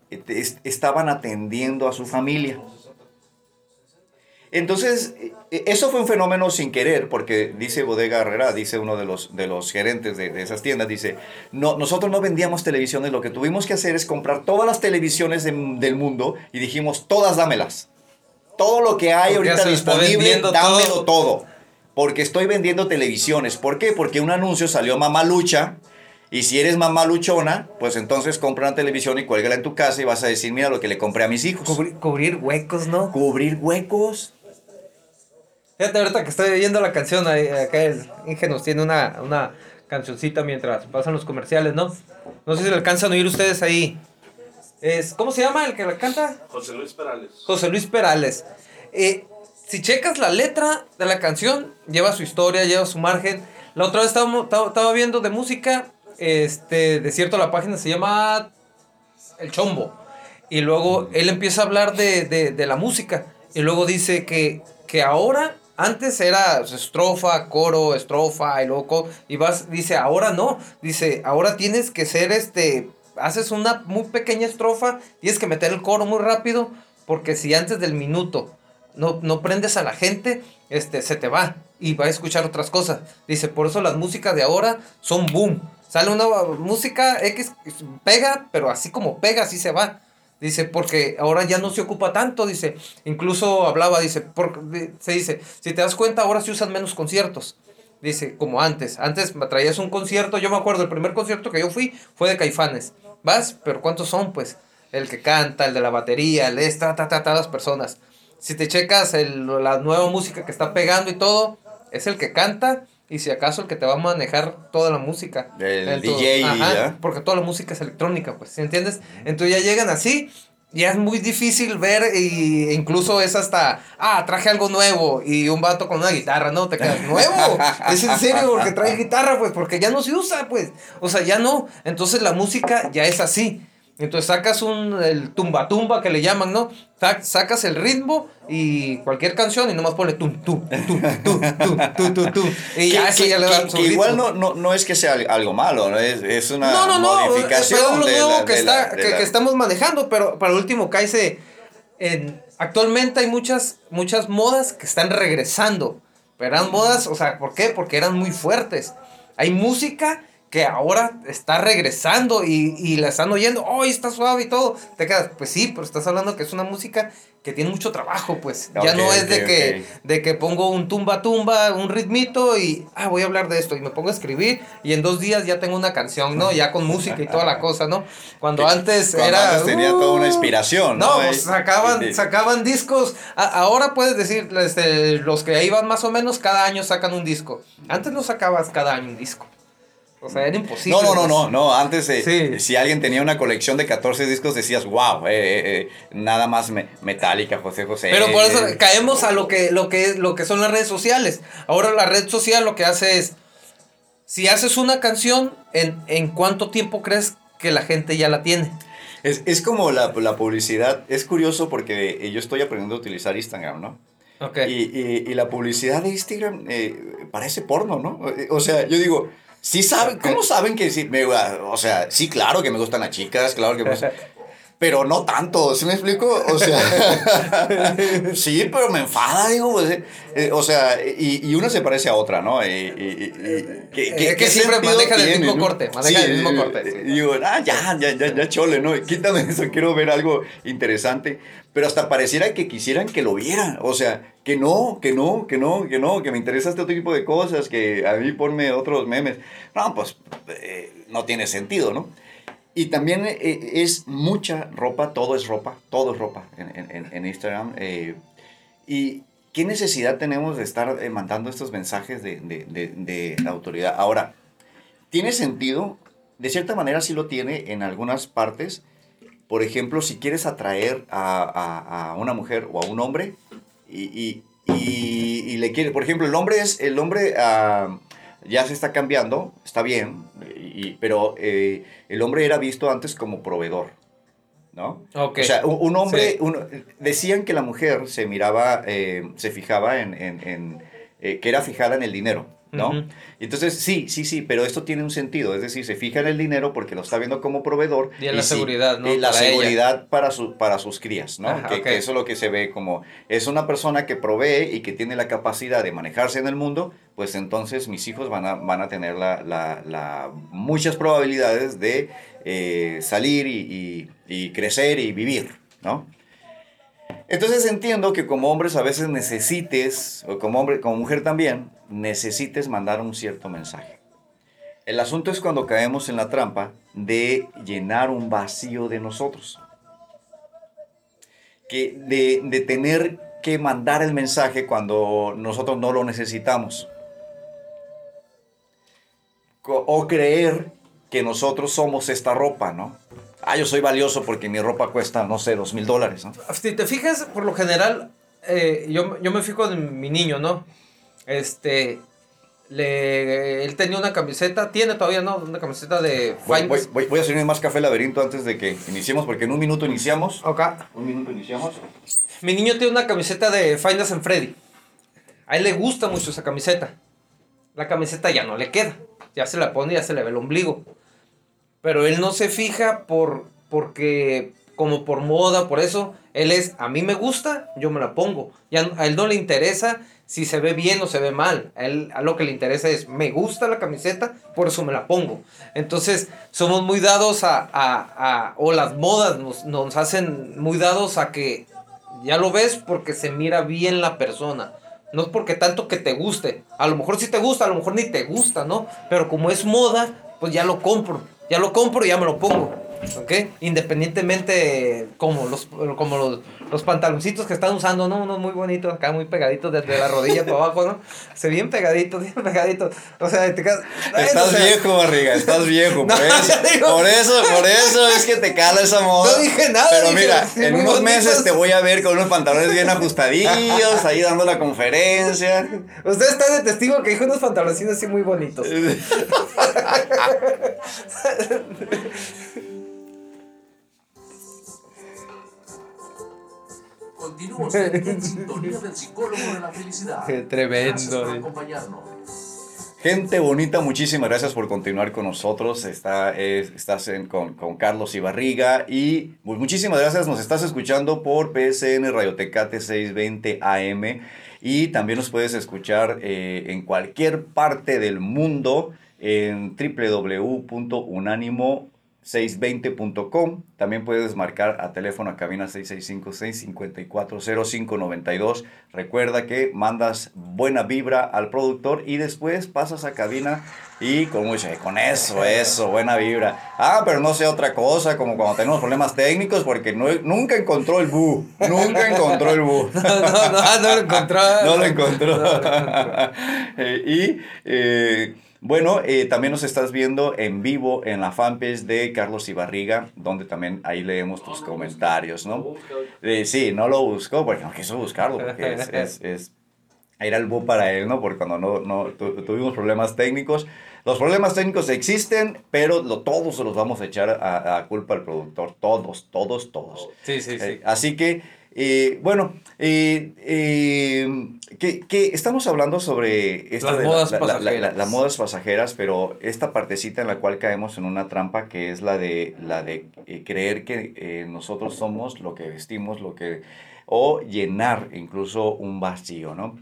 estaban atendiendo a su familia. Entonces, eh, eso fue un fenómeno sin querer, porque dice Bodega Herrera, dice uno de los, de los gerentes de, de esas tiendas, dice, no, nosotros no vendíamos televisiones, lo que tuvimos que hacer es comprar todas las televisiones de- del mundo y dijimos, todas dámelas. Todo lo que hay Porque ahorita disponible, dámelo todo. todo. Porque estoy vendiendo televisiones. ¿Por qué? Porque un anuncio salió Mamá Lucha. Y si eres mamá luchona, pues entonces compra una televisión y cuélgala en tu casa y vas a decir, mira lo que le compré a mis hijos. Cubrir, cubrir huecos, ¿no? Cubrir huecos. Fíjate, ahorita que estoy oyendo la canción, ahí, acá el Inge nos tiene una, una cancioncita mientras pasan los comerciales, ¿no? No sé si lo alcanzan a oír ustedes ahí. Es, ¿Cómo se llama el que la canta? José Luis Perales. José Luis Perales. Eh, si checas la letra de la canción, lleva su historia, lleva su margen. La otra vez estaba, estaba, estaba viendo de música, este, de cierto la página se llama El Chombo. Y luego él empieza a hablar de, de- de la música. Y luego dice que, que ahora Antes era estrofa, coro, estrofa y loco. Y vas, dice, ahora no. Dice, ahora tienes que ser este. Haces una muy pequeña estrofa, tienes que meter el coro muy rápido. Porque si antes del minuto no, no prendes a la gente, este, se te va y va a escuchar otras cosas. Dice, por eso las músicas de ahora son boom. Sale una música X, pega, pero así como pega, así se va. Dice, porque ahora ya no se ocupa tanto, dice. Incluso hablaba, dice, porque, se dice, si te das cuenta, ahora se usan menos conciertos. Dice, como antes. Antes me traías un concierto, yo me acuerdo, el primer concierto que yo fui fue de Caifanes. ¿Vas? Pero ¿cuántos son? Pues el que canta, el de la batería, el esta, ta, ta, ta, las personas. Si te checas el, la nueva música que está pegando y todo, es el que canta y si acaso el que te va a manejar toda la música. El DJ, ajá, Porque toda la música es electrónica, pues, ¿sí entiendes? Entonces ya llegan así, ya es muy difícil ver y incluso es hasta, ah, traje algo nuevo y un vato con una guitarra, ¿no? Te quedas, ¿nuevo? es en serio porque trae guitarra, pues, porque ya no se usa, pues. O sea, ya no. Entonces la música ya es así. Entonces sacas un, el tumba tumba que le llaman, ¿no? Sacas el ritmo y cualquier canción y nomás pone tum, tum, tum, tum, tum, tum, tum, Y ya eso ya le da su igual no, no, no es que sea algo malo, ¿no? Es, es una no, no, no, modificación. es lo nuevo que, está, que, que, estamos manejando, pero para último cáese en... Actualmente hay muchas, muchas modas que están regresando. Pero eran modas, o sea, ¿por qué? Porque eran muy fuertes. Hay música que ahora está regresando y, y la están oyendo, oh, está suave y todo, te quedas, pues sí, pero estás hablando que es una música que tiene mucho trabajo, pues. ya no es de que de que pongo un tumba tumba, un ritmito y ah, voy a hablar de esto y me pongo a escribir y en dos días ya tengo una canción, ¿no? Ya con música y toda la cosa, ¿no? Cuando antes era antes tenía toda una uh, inspiración, ¿no? No, pues, sacaban sacaban discos. ahora puedes decir este, los que ahí van más o menos cada año sacan un disco. Antes no sacabas cada año un disco. O sea, era imposible. No, no, no, no, no. Antes, eh, si alguien tenía una colección de 14 discos, decías, wow, eh, eh, nada más metálica, José José. Pero por eso caemos a lo que, lo, que, lo que son las redes sociales. Ahora la red social lo que hace es, si haces una canción, ¿en, en cuánto tiempo crees que la gente ya la tiene? Es, es como la, la, publicidad. Es curioso porque yo estoy aprendiendo a utilizar Instagram, ¿no? Okay. Y, y, y, la publicidad de Instagram parece porno, ¿no? O sea, yo digo, Sí saben, ¿cómo saben que sí? Me, o sea, sí, claro que me gustan las chicas, claro que me Pero no tanto, ¿sí me explico? O sea, sí, pero me enfada, digo, pues, eh, o sea, y, y, una se parece a otra, ¿no? Y, y, que, que siempre maneja el mismo corte, maneja el mismo corte. Y digo, ah, ya, ya, ya, ya chole, ¿no? Quítame eso, quiero ver algo interesante. Pero hasta pareciera que quisieran que lo vieran, o sea, que no, que no, que no, que no, que me interesa este otro tipo de cosas, que a mí ponme otros memes. No, pues eh, no tiene sentido, ¿no? Y también eh, es mucha ropa, todo es ropa, todo es ropa en, Instagram. Eh, y qué necesidad tenemos de estar mandando estos mensajes de, de, de, autoridad. Ahora, ¿tiene sentido? De cierta manera sí lo tiene en algunas partes. Por ejemplo, si quieres atraer a, a, a una mujer o a un hombre, y, y, le quiere, por ejemplo, el hombre es, el hombre ah, ya se está cambiando, está bien, y, pero eh, el hombre era visto antes como proveedor. ¿no? O sea, un, hombre, decían que la mujer se miraba, eh, se fijaba en, en, en eh, que era fijada en el dinero. ¿No? Entonces, sí, sí, sí, pero esto tiene un sentido, es decir, se fija en el dinero porque lo está viendo como proveedor. Y en la seguridad, ¿no? Y la seguridad para, su, para sus crías, ¿no? que, eso es lo que se ve como, es una persona que provee y que tiene la capacidad de manejarse en el mundo, pues entonces mis hijos van a, van a tener la, la, la muchas probabilidades de eh, salir y, y, y crecer y vivir, ¿no? Entonces entiendo que como hombres a veces necesites, o como hombre, como mujer también, necesites mandar un cierto mensaje. El asunto es cuando caemos en la trampa de llenar un vacío de nosotros. Que de, de tener que mandar el mensaje cuando nosotros no lo necesitamos. O creer que nosotros somos esta ropa, ¿no? Ah, yo soy valioso porque mi ropa cuesta, no sé, dos mil dólares. Si te fijas, por lo general, eh, yo, yo me fijo en mi niño, ¿no? Este, le, él tenía una camiseta, tiene todavía, ¿no? Una camiseta de... Voy, voy, voy, a servir más café laberinto antes de que iniciemos, porque en un minuto iniciamos. Ok. Un minuto iniciamos. Mi niño tiene una camiseta de Finance and Freddy. A él le gusta mucho esa camiseta. La camiseta ya no le queda. Ya se la pone, ya se le ve el ombligo. Pero él no se fija por porque como por moda, por eso él es a mí me gusta, yo me la pongo. Ya a él no le interesa si se ve bien o se ve mal. A él a lo que le interesa es me gusta la camiseta, por eso me la pongo. Entonces, somos muy dados a, a, a o las modas nos, nos hacen muy dados a que ya lo ves porque se mira bien la persona. No es porque tanto que te guste. A lo mejor sí te gusta, a lo mejor ni te gusta, ¿no? Pero como es moda, pues ya lo compro. Ya lo compro y ya me lo pongo. ¿Ok? Independientemente como los, como los, los pantaloncitos que están usando, ¿no? Unos muy bonitos, acá muy pegaditos desde la rodilla para abajo, ¿no? Se bien pegaditos, bien pegaditos. O sea, te quedas... Estás o sea, viejo, barriga, estás viejo. No, Por, eso, digo- por eso, por eso es que te cala esa moda. No dije nada, Pero dije, mira, sí, en unos bonitos. meses te voy a ver con unos pantalones bien ajustadillos, ahí dando la conferencia. Usted está de testigo que dijo unos pantaloncines así muy bonitos. Continúa usted en sintonía del psicólogo de la felicidad. Qué tremendo, Gracias por eh. acompañarnos. Gente bonita, muchísimas gracias por continuar con nosotros. Está, es- estás en- con, con Carlos Ibarriga y pues, muchísimas gracias. Nos estás escuchando por PSN Radiotecate 620 AM y también nos puedes escuchar eh, en cualquier parte del mundo en www.unánimo620.com. También puedes marcar a teléfono a cabina 6656-540592. Recuerda que mandas buena vibra al productor y después pasas a cabina y con mucho, con eso, eso, buena vibra. Ah, pero no sea otra cosa, como cuando tenemos problemas técnicos, porque no, nunca encontró el bu, nunca encontró el bu. No, no, no, no lo encontró. No lo encontró. No lo encontró. Eh, y eh, bueno, eh, también nos estás viendo en vivo en la fanpage de Carlos Ibarriga, donde también ahí leemos tus comentarios, ¿no? Eh, sí, no lo buscó, porque no quiso buscarlo, porque es, es, es- era el bu para él, ¿no? Porque cuando no, no tu- tuvimos problemas técnicos, los problemas técnicos existen, pero lo, todos se los vamos a echar a, a culpa al productor, todos, todos, todos. Sí, sí, sí. Eh, así que, eh, bueno, eh, eh, que, que estamos hablando sobre esta Las de modas la- la- la- pasajeras. modas pasajeras, pero esta partecita en la cual caemos en una trampa que es la de, la de creer que nosotros somos lo que vestimos, lo que o llenar incluso un vacío, ¿no?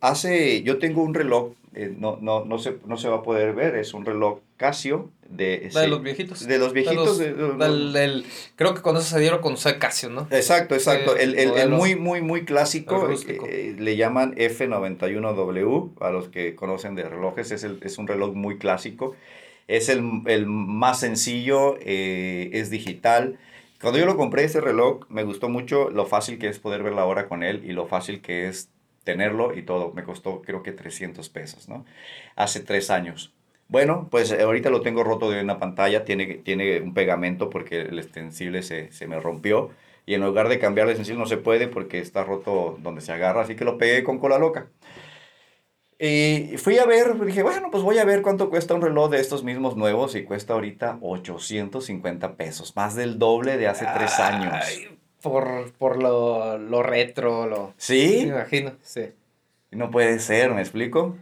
Hace, yo tengo un reloj, no, no, no, se, no se va a poder ver, es un reloj Casio de... Los viejitos. De los viejitos. De los- creo que eso se dieron con Casio, ¿no? Exacto, exacto. El, el- muy, muy, muy clásico, eh, eh, le llaman F91W, a los que conocen de relojes, es, el- es un reloj muy clásico. Es el, el más sencillo, eh, es digital. Cuando yo lo compré, este reloj, me gustó mucho lo fácil que es poder ver la hora con él y lo fácil que es tenerlo y todo. Me costó creo que 300 pesos, ¿no? Hace tres años. Bueno, pues eh, ahorita lo tengo roto de una pantalla, tiene, tiene un pegamento porque el extensible se, se me rompió y en lugar de cambiar el extensible no se puede porque está roto donde se agarra, así que lo pegué con cola loca. Y fui a ver, dije, bueno, pues voy a ver cuánto cuesta un reloj de estos mismos nuevos y cuesta ahorita 850 pesos, más del doble de hace tres años. Ay, por por lo, lo retro, lo... Me ¿Sí? imagino, sí. No puede ser, ¿me explico?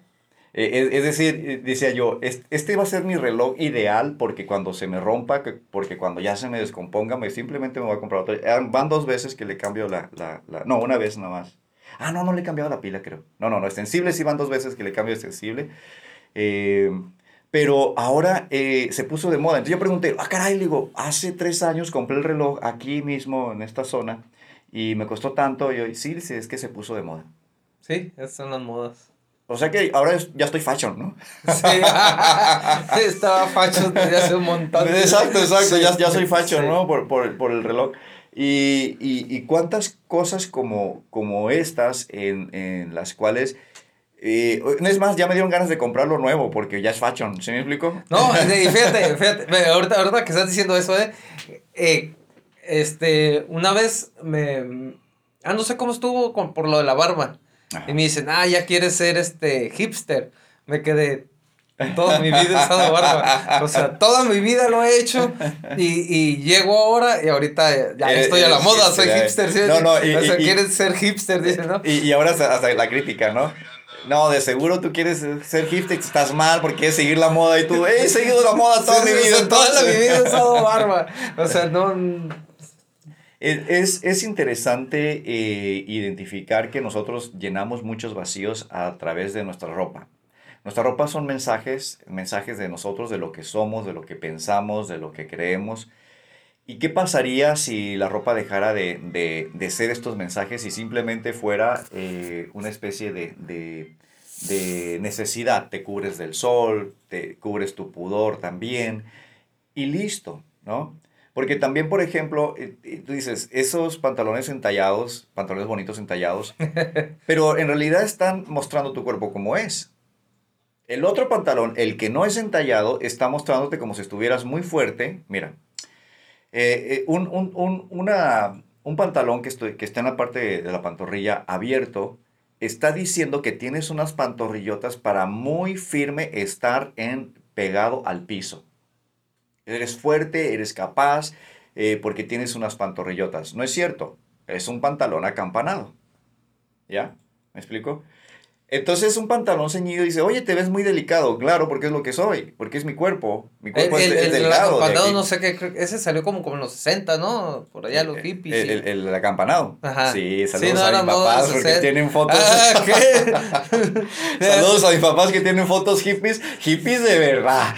Eh, es, es decir, eh, decía yo, es- este va a ser mi reloj ideal porque cuando se me rompa, que- porque cuando ya se me descomponga, me, simplemente me voy a comprar otro. Eh, Van dos veces que le cambio la, la, la- No, una vez nada más. Ah, no, no le he cambiado la pila, creo. No, no, no, extensible sí van dos veces que le cambio extensible. Eh, pero ahora eh, se puso de moda. Entonces yo pregunté, ah, caray, le digo, hace tres años compré el reloj aquí mismo, en esta zona, y me costó tanto. Y yo, sí, dice, es que se puso de moda. Sí, esas son las modas. O sea que ahora ya estoy fashion, ¿no? Sí, estaba facho desde hace un montón. de- Exacto, exacto, Sí, ya, ya soy fashion, sí. ¿no? Por, por, por el reloj. Y, y, y cuántas cosas como, como estas en, en las cuales... eh, es más, ya me dieron ganas de comprarlo nuevo porque ya es fashion, ¿sí me explico? No, fíjate, fíjate, ahorita, ahorita que estás diciendo eso, eh, eh, este, una vez me, ah, no sé cómo estuvo con, por lo de la barba, Ajá. y me dicen, ah, ya quieres ser, este, hipster, me quedé, Toda mi vida he usado barba. O sea, toda mi vida lo he hecho. Y, y llego ahora y ahorita ya Eres- estoy a la moda, soy hipster, hipster. ¿sí? No, no, y- o sea, y- quieres ser hipster, dice, ¿no? Y, y ahora hasta, la crítica, ¿no? No, de seguro tú quieres ser hipster, estás mal porque quieres seguir la moda y tú, he seguido la moda toda Sí, mi vida. toda la entonces". mi vida he usado barba. O sea, no. Es, es- es interesante eh, identificar que nosotros llenamos muchos vacíos a través de nuestra ropa. Nuestra ropa son mensajes, mensajes de nosotros, de lo que somos, de lo que pensamos, de lo que creemos. ¿Y qué pasaría si la ropa dejara de, de- de ser estos mensajes y simplemente fuera eh, una especie de, de- de necesidad? Te cubres del sol, te cubres tu pudor también y listo, ¿no? Porque también, por ejemplo, eh, eh, tú dices, esos pantalones entallados, pantalones bonitos entallados, pero en realidad están mostrando tu cuerpo como es. El otro pantalón, el que no es entallado, está mostrándote como si estuvieras muy fuerte. Mira, eh, eh, un, un- un- una- un pantalón que, estoy- que está en la parte de, de la pantorrilla abierto está diciendo que tienes unas pantorrillotas para muy firme estar en pegado al piso. Eres fuerte, eres capaz, eh, porque tienes unas pantorrillotas. No es cierto, es un pantalón acampanado. ¿Ya? ¿Me explico? Entonces un pantalón ceñido dice, oye, te ves muy delicado. Claro, porque es lo que soy, porque es mi cuerpo. Mi El, cuerpo es, el, es el delgado. acampanado, aquí. no sé qué, ese salió como, como en los 60, ¿no? Por allá los hippies. El, sí. el, el acampanado. Ajá. Sí, Sí, saludos no, a mis papás de porque 60. tienen fotos. Ah, ¿qué? Saludos a mis papás que tienen fotos hippies, hippies de verdad.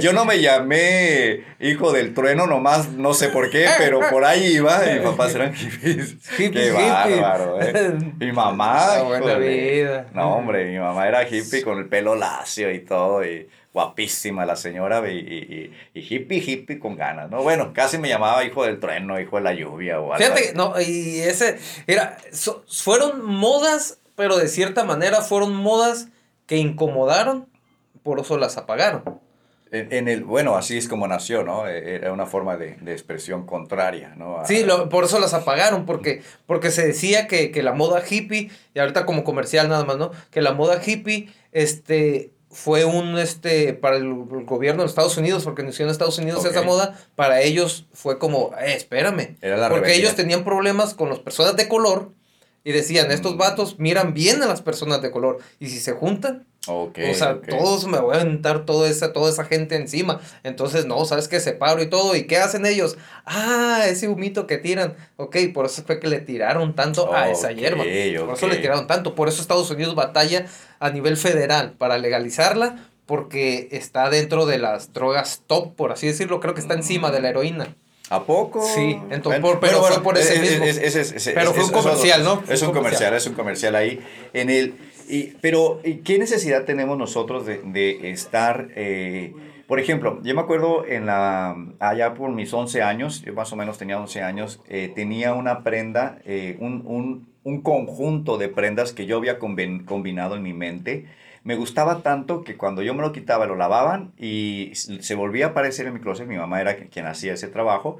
Yo no me llamé hijo del trueno nomás, no sé por qué, pero por ahí iba y mis papás eran hippies. Hippies, qué bárbaro, ¿eh? Mi mamá, La buena híjole. No, hombre, mi mamá era hippie con el pelo lacio y todo y guapísima la señora y, y, y- y hippie, hippie con ganas, ¿no? Bueno, casi me llamaba hijo del trueno, hijo de la lluvia o algo Fíjate, no, y ese, era, so- fueron modas, pero de cierta manera fueron modas que incomodaron, por eso las apagaron. En, en el, bueno, así es como nació, ¿no? Eh, Era una forma de, de expresión contraria, ¿no? A- Sí, lo- por eso las apagaron, porque, porque se decía que, que la moda hippie, y ahorita como comercial nada más, ¿no? Que la moda hippie, este, fue un, este, para el, el gobierno de Estados Unidos, porque inició en Estados Unidos Ok. esa moda, para ellos fue como, eh, espérame. Era la porque rebeldía. ellos tenían problemas con las personas de color, y decían, estos vatos miran bien a las personas de color, y si se juntan, Ok, o sea, todos me voy a aventar toda esa, toda esa gente encima. Entonces, no, sabes que separo y todo. ¿Y qué hacen ellos? Ah, ese humito que tiran. Ok, por eso fue que le tiraron tanto a esa hierba. Por eso le tiraron tanto. Por eso Estados Unidos batalla a nivel federal para legalizarla. Porque está dentro de las drogas top, por así decirlo. Creo que está encima de la heroína. ¿A poco? Sí, entonces, por- pero fue por ese mismo. Pero fue un comercial, ¿no? Es un comercial. es un comercial ahí. En el, y, pero, ¿y ¿qué necesidad tenemos nosotros de, de estar, eh, por ejemplo, yo me acuerdo en la, allá por mis 11 años, yo más o menos tenía 11 años, eh, tenía una prenda, eh, un, un, un conjunto de prendas que yo había combinado en mi mente. Me gustaba tanto que cuando yo me lo quitaba lo lavaban y se volvía a aparecer en mi closet. Mi mamá era quien hacía ese trabajo.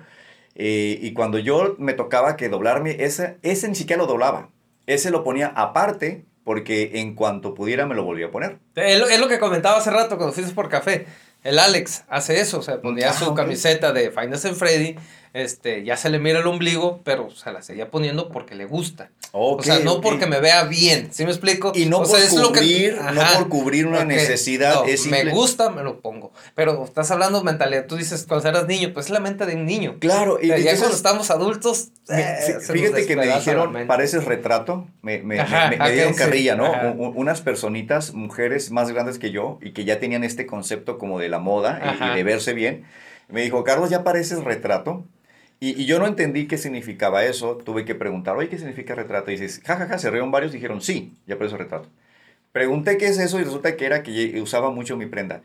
Y cuando yo me tocaba que doblarme, ese, ese ni siquiera lo doblaba. Ese lo ponía aparte porque en cuanto pudiera me lo volvía a poner. Es lo, es lo que comentaba hace rato cuando fuiste por café. El Alex hace eso, o sea, ponía Ah, su camiseta de Finance and Freddy, este, ya se le mira el ombligo, pero se la seguía poniendo porque le gusta. o Ok, sea, no ok. porque me vea bien, ¿sí me explico? Y no O sea, por es lo que- cubrir, no por cubrir una Ok, necesidad. no, es me simple- gusta, me lo pongo. Pero estás hablando de mentalidad, tú dices cuando eras niño, pues es la mente de un niño. Claro, y O sea, ya cuando estamos adultos, Me- eh, fíjate que me dijeron, pareces retrato, me, me, Ajá, me- me dieron sí, carrilla, ¿no? ajá. Unas personitas, mujeres más grandes que yo y que ya tenían este concepto como de la moda y- y, de verse bien. Me dijo, Carlos, ya pareces retrato. Y, y yo no entendí qué significaba eso, tuve que preguntar, oye, ¿qué significa retrato? Y dices, jajaja, se rieron varios, dijeron, sí, ya parece retrato. Pregunté qué es eso y resulta que era que usaba mucho mi prenda.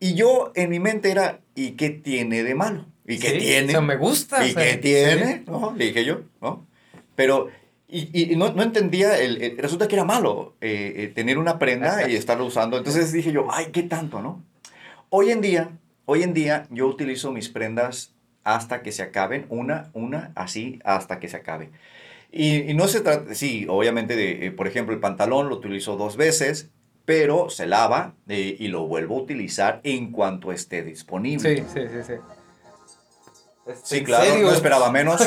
Y yo en mi mente era, ¿y qué tiene de malo? ¿Y qué Sí, tiene? O sea, me gusta. ¿Y o sea, qué tiene? sí. ¿No? Le dije yo, ¿no? Pero, y, y no, no entendía, el, el- resulta que era malo eh, eh, tener una prenda y estarlo usando. Entonces dije yo, ay, ¿qué tanto, no? Hoy en día, hoy en día yo utilizo mis prendas hasta que se acaben, una, una, así, hasta que se acabe. Y, no se trata, sí, obviamente, de, eh, por ejemplo, el pantalón lo utilizo dos veces, pero se lava eh, y lo vuelvo a utilizar en cuanto esté disponible. Sí, sí, sí, sí. Sí, ¿en claro, serio? no esperaba menos.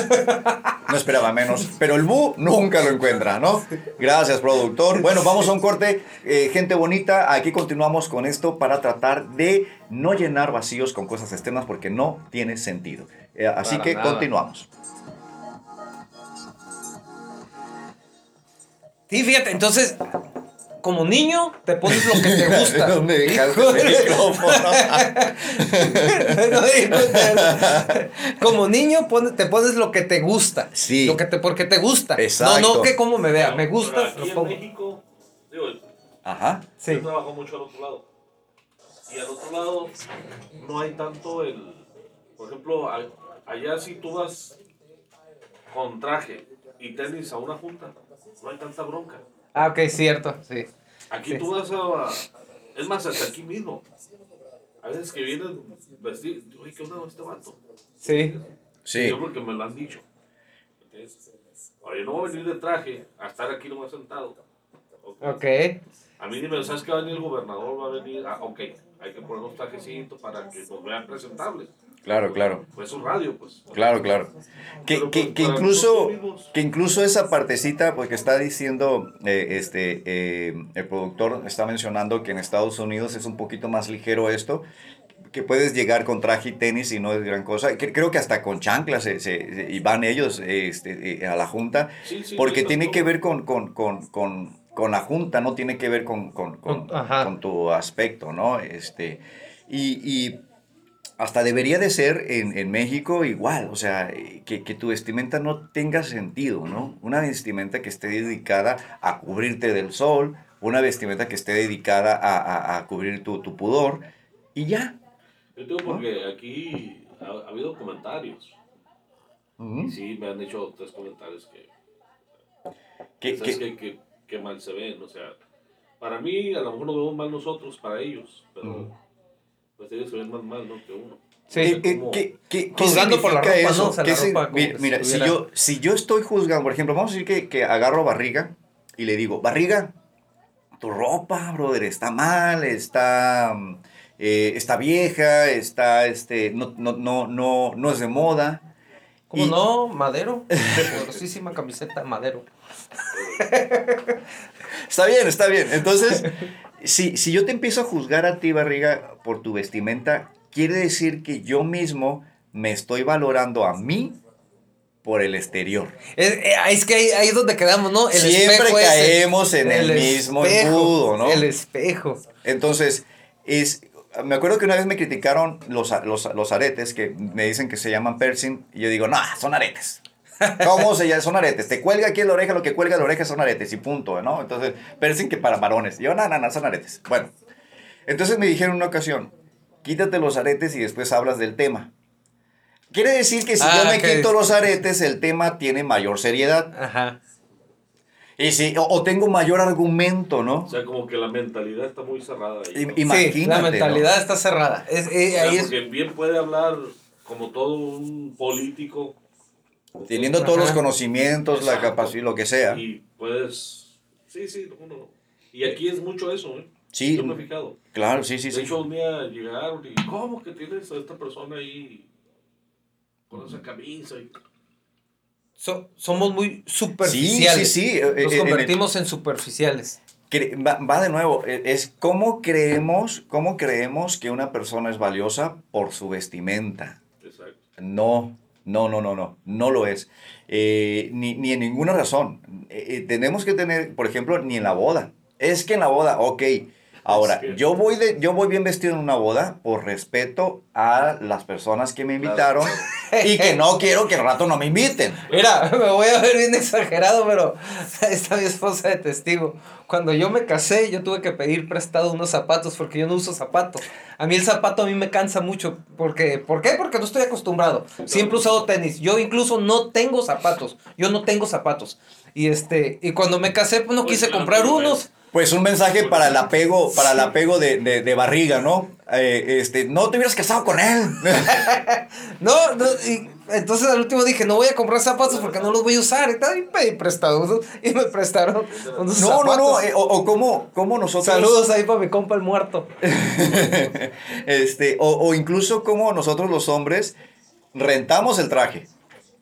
No esperaba menos. Pero el Bu nunca lo encuentra, ¿no? Gracias, productor. Bueno, vamos a un corte. Eh, gente bonita, aquí continuamos con esto para tratar de no llenar vacíos con cosas externas porque no tiene sentido. Eh, así Para que nada. continuamos. Sí, fíjate, entonces, como niño, te pones lo que te gusta. ¿Dónde dejaste Hijo el de- micrófono? No me cuenta. Como niño te pones lo que te gusta. Sí. Lo que te, porque te gusta. Exacto. No, no que como me vea. Me gusta. Aquí lo en pongo. México, digo, Ajá. Sí. yo trabajo mucho al otro lado. Y al otro lado no hay tanto el. Por ejemplo, allá si tú vas con traje y tenis a una junta, no hay tanta bronca. Ah, ok, cierto. Sí. Aquí Sí. tú vas a. Es más, hasta aquí mismo. A veces que vienen vestidos. Oye, ¿qué onda con este vato? Sí. Sí. Yo porque me lo han dicho. ¿Entiendes? Oye, no voy a venir de traje a estar aquí nomás sentado. Ok. A mí dime, ¿sabes que va a venir el gobernador? Va a venir. Ah, ok, hay que ponernos trajecitos para que nos vean presentables. Claro, claro. Pues su radio, pues. Claro, claro. Que, Pero, que- pues, que incluso, que incluso esa partecita, porque está diciendo, eh, este, eh, el productor está mencionando que en Estados Unidos es un poquito más ligero esto, que puedes llegar con traje y tenis y no es gran cosa. Que- Creo que hasta con chanclas se, se- se- y van ellos este, eh, a la junta, Sí, sí, porque no, tiene que ver con, con, con, con, con la junta, no tiene que ver con, con, con, Con- ajá. con tu aspecto, ¿no? Este, y, y hasta debería de ser en, en México igual, o sea, que, que tu vestimenta no tenga sentido, ¿no? Una vestimenta que esté dedicada a cubrirte del sol, una vestimenta que esté dedicada a, a- a cubrir tu, tu pudor, y ya. Yo digo porque aquí ha, ha habido comentarios. Ujú. Y sí, me han hecho tres comentarios que. Que- ¿sabes que- que, que mal se ven. O sea, para mí, a lo mejor nos vemos mal nosotros, para ellos. Pero. Ujú. Pues ellos se ven más mal, ¿no? Que uno. Sí. Eh, eh, como- ¿qué- qué- qué Juzgando por la ropa, ¿no? eso? O sea, ¿Qué la ropa como mira, que mira, si, yo, si yo estoy juzgando, por ejemplo, vamos a decir que, que agarro a barriga y le digo, barriga, tu ropa, brother, está mal, está, mm, eh, está vieja, está, este, no, no, no, no, no es de moda. ¿Cómo Y- no? Madero. Poderosísima camiseta Madero. Está bien, está bien. Entonces, si, si yo te empiezo a juzgar a ti, barriga, por tu vestimenta, quiere decir que yo mismo me estoy valorando a mí por el exterior. Es, eh, es que ahí, ahí es donde quedamos, ¿no? El Siempre ese. caemos en el mismo embudo, ¿no? El espejo. Entonces, es, me acuerdo que una vez me criticaron los, los, los aretes, que me dicen que se llaman piercing, y yo digo, no, son aretes. ¿Cómo se llama? Son aretes. Te cuelga aquí en la oreja, lo que cuelga en la oreja son aretes y punto, ¿no? Entonces, piercing que para varones. Y yo, no, no, no, son aretes. Bueno, entonces me dijeron en una ocasión, quítate los aretes y después hablas del tema. Quiere decir que si Ah, yo me quito los aretes, el tema tiene mayor seriedad. Ajá. Y si, o, o tengo mayor argumento, ¿no? O sea, como que la mentalidad está muy cerrada ahí. ¿no? Imagínate, sí, la ¿no? mentalidad está cerrada. Es, eh, O sea, ahí es, porque bien puede hablar como todo un político. Teniendo todos los Ajá. conocimientos, la Exacto. capacidad, lo que sea. Y puedes. Sí, sí, uno. Y aquí es mucho eso, ¿eh? Sí, Yo me he fijado. claro, sí, sí, de sí. hecho, un día llegaron y. ¿Cómo que tienes a esta persona ahí con esa camisa? Y, so- somos muy Sí, superficiales. sí, sí. eh, Nos eh, en el- convertimos en superficiales. cre- va, va de nuevo, eh, es cómo creemos, cómo creemos que una persona es valiosa por su vestimenta. exacto. No, no, no, no, no, no lo es. Eh, ni, ni en ninguna razón. Eh, eh, tenemos que tener, por ejemplo, ni en la boda. Es que en la boda, ok. Ahora, yo voy, de, yo voy bien vestido en una boda por respeto a las personas que me invitaron y que no quiero que al rato no me inviten. Mira, me voy a ver bien exagerado, pero ahí está mi esposa de testigo. Cuando yo me casé, yo tuve que pedir prestado unos zapatos porque yo no uso zapatos. A mí el zapato a mí me cansa mucho. Porque, ¿Por qué? Porque no estoy acostumbrado. Siempre he usado tenis. Yo incluso no tengo zapatos. Yo no tengo zapatos. Y este y cuando me casé, pues no Pues quise claro, comprar unos. Pues un mensaje para el apego, para el apego de, de- de barriga, ¿no? Eh, este, no te hubieras casado con él. No, no, y Entonces al último dije, no voy a comprar zapatos porque no los voy a usar. Y, tal, y pedí prestados. Y me prestaron unos No, zapatos. no, no. eh, o, o cómo, cómo nosotros. Saludos ahí para mi compa el muerto. este, o, o incluso como nosotros los hombres rentamos el traje.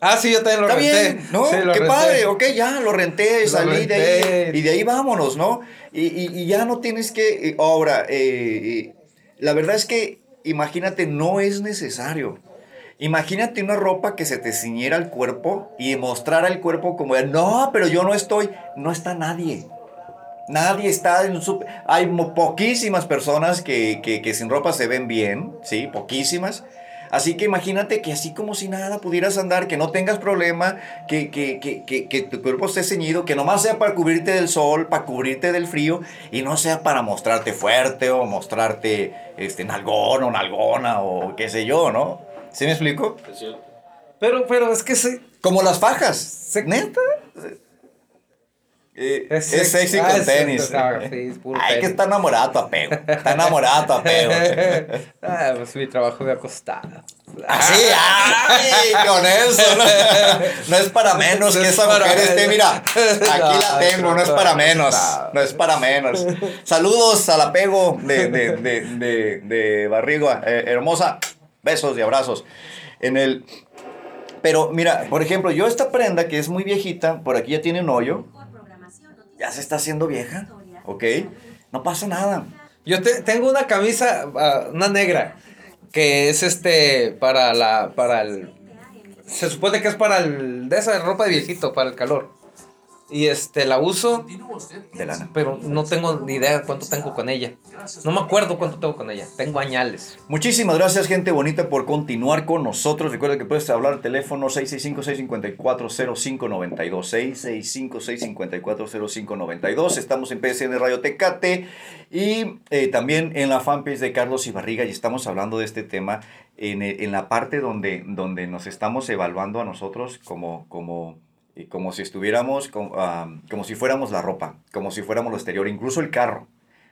Ah, sí, yo también lo Está renté. bien, ¿no? Sí, Qué renté. padre, ok, ya lo renté, Lo salí de ahí renté. y de ahí vámonos, ¿no? Y, y- y ya no tienes que, eh, ahora, eh, la verdad es que, imagínate, no es necesario. Imagínate una ropa que se te ciñera al cuerpo y mostrara el cuerpo como, no, pero yo no estoy, no está nadie. Nadie está en su... Hay poquísimas personas que, que, que sin ropa se ven bien, ¿sí? Poquísimas. Así que imagínate que así como si nada pudieras andar, que no tengas problema, que, que, que, que, tu cuerpo esté ceñido, que nomás sea para cubrirte del sol, para cubrirte del frío, y no sea para mostrarte fuerte o mostrarte este, nalgón o nalgona o qué sé yo, ¿no? ¿Sí me explico? Es cierto. Pero, pero es que sí. Como las fajas. Se- ¿Neta? Eh, es, Es sexy. Ah, con es tenis. ah, sí, es puro Ay, que tenis. está enamorado tu apego. Está enamorado tu apego. ah, pues mi trabajo me ha costado. Así, ay, con eso. No, no es para menos No que es esa mujer esté, menos. mira, aquí la tengo, no es para menos. No es para menos. Saludos al apego de, de, de, de, de Barriga, eh, hermosa. Besos y abrazos. En el. Pero mira, por ejemplo, yo esta prenda que es muy viejita, por aquí ya tiene un hoyo, ya se está haciendo vieja, ¿ok? No pasa nada. Yo te- tengo una camisa, ah, una negra, que es este, para la, para el, se supone que es para el, de esa ropa de viejito, para el calor. Y este, la uso. De lana. pero no tengo ni idea cuánto tengo con ella. No me acuerdo cuánto tengo con ella. Tengo añales. Muchísimas gracias, gente bonita, por continuar con nosotros. Recuerda que puedes hablar al teléfono 665-654-0592. 665-654-0592. Estamos en PSN Radio Tecate y eh, también en la fanpage de Carlos Ibarriga. Y estamos hablando de este tema en, el- en la parte donde, donde nos estamos evaluando a nosotros como, como, eh, como si estuviéramos, como, como si fuéramos la ropa, como si fuéramos lo exterior, incluso el carro.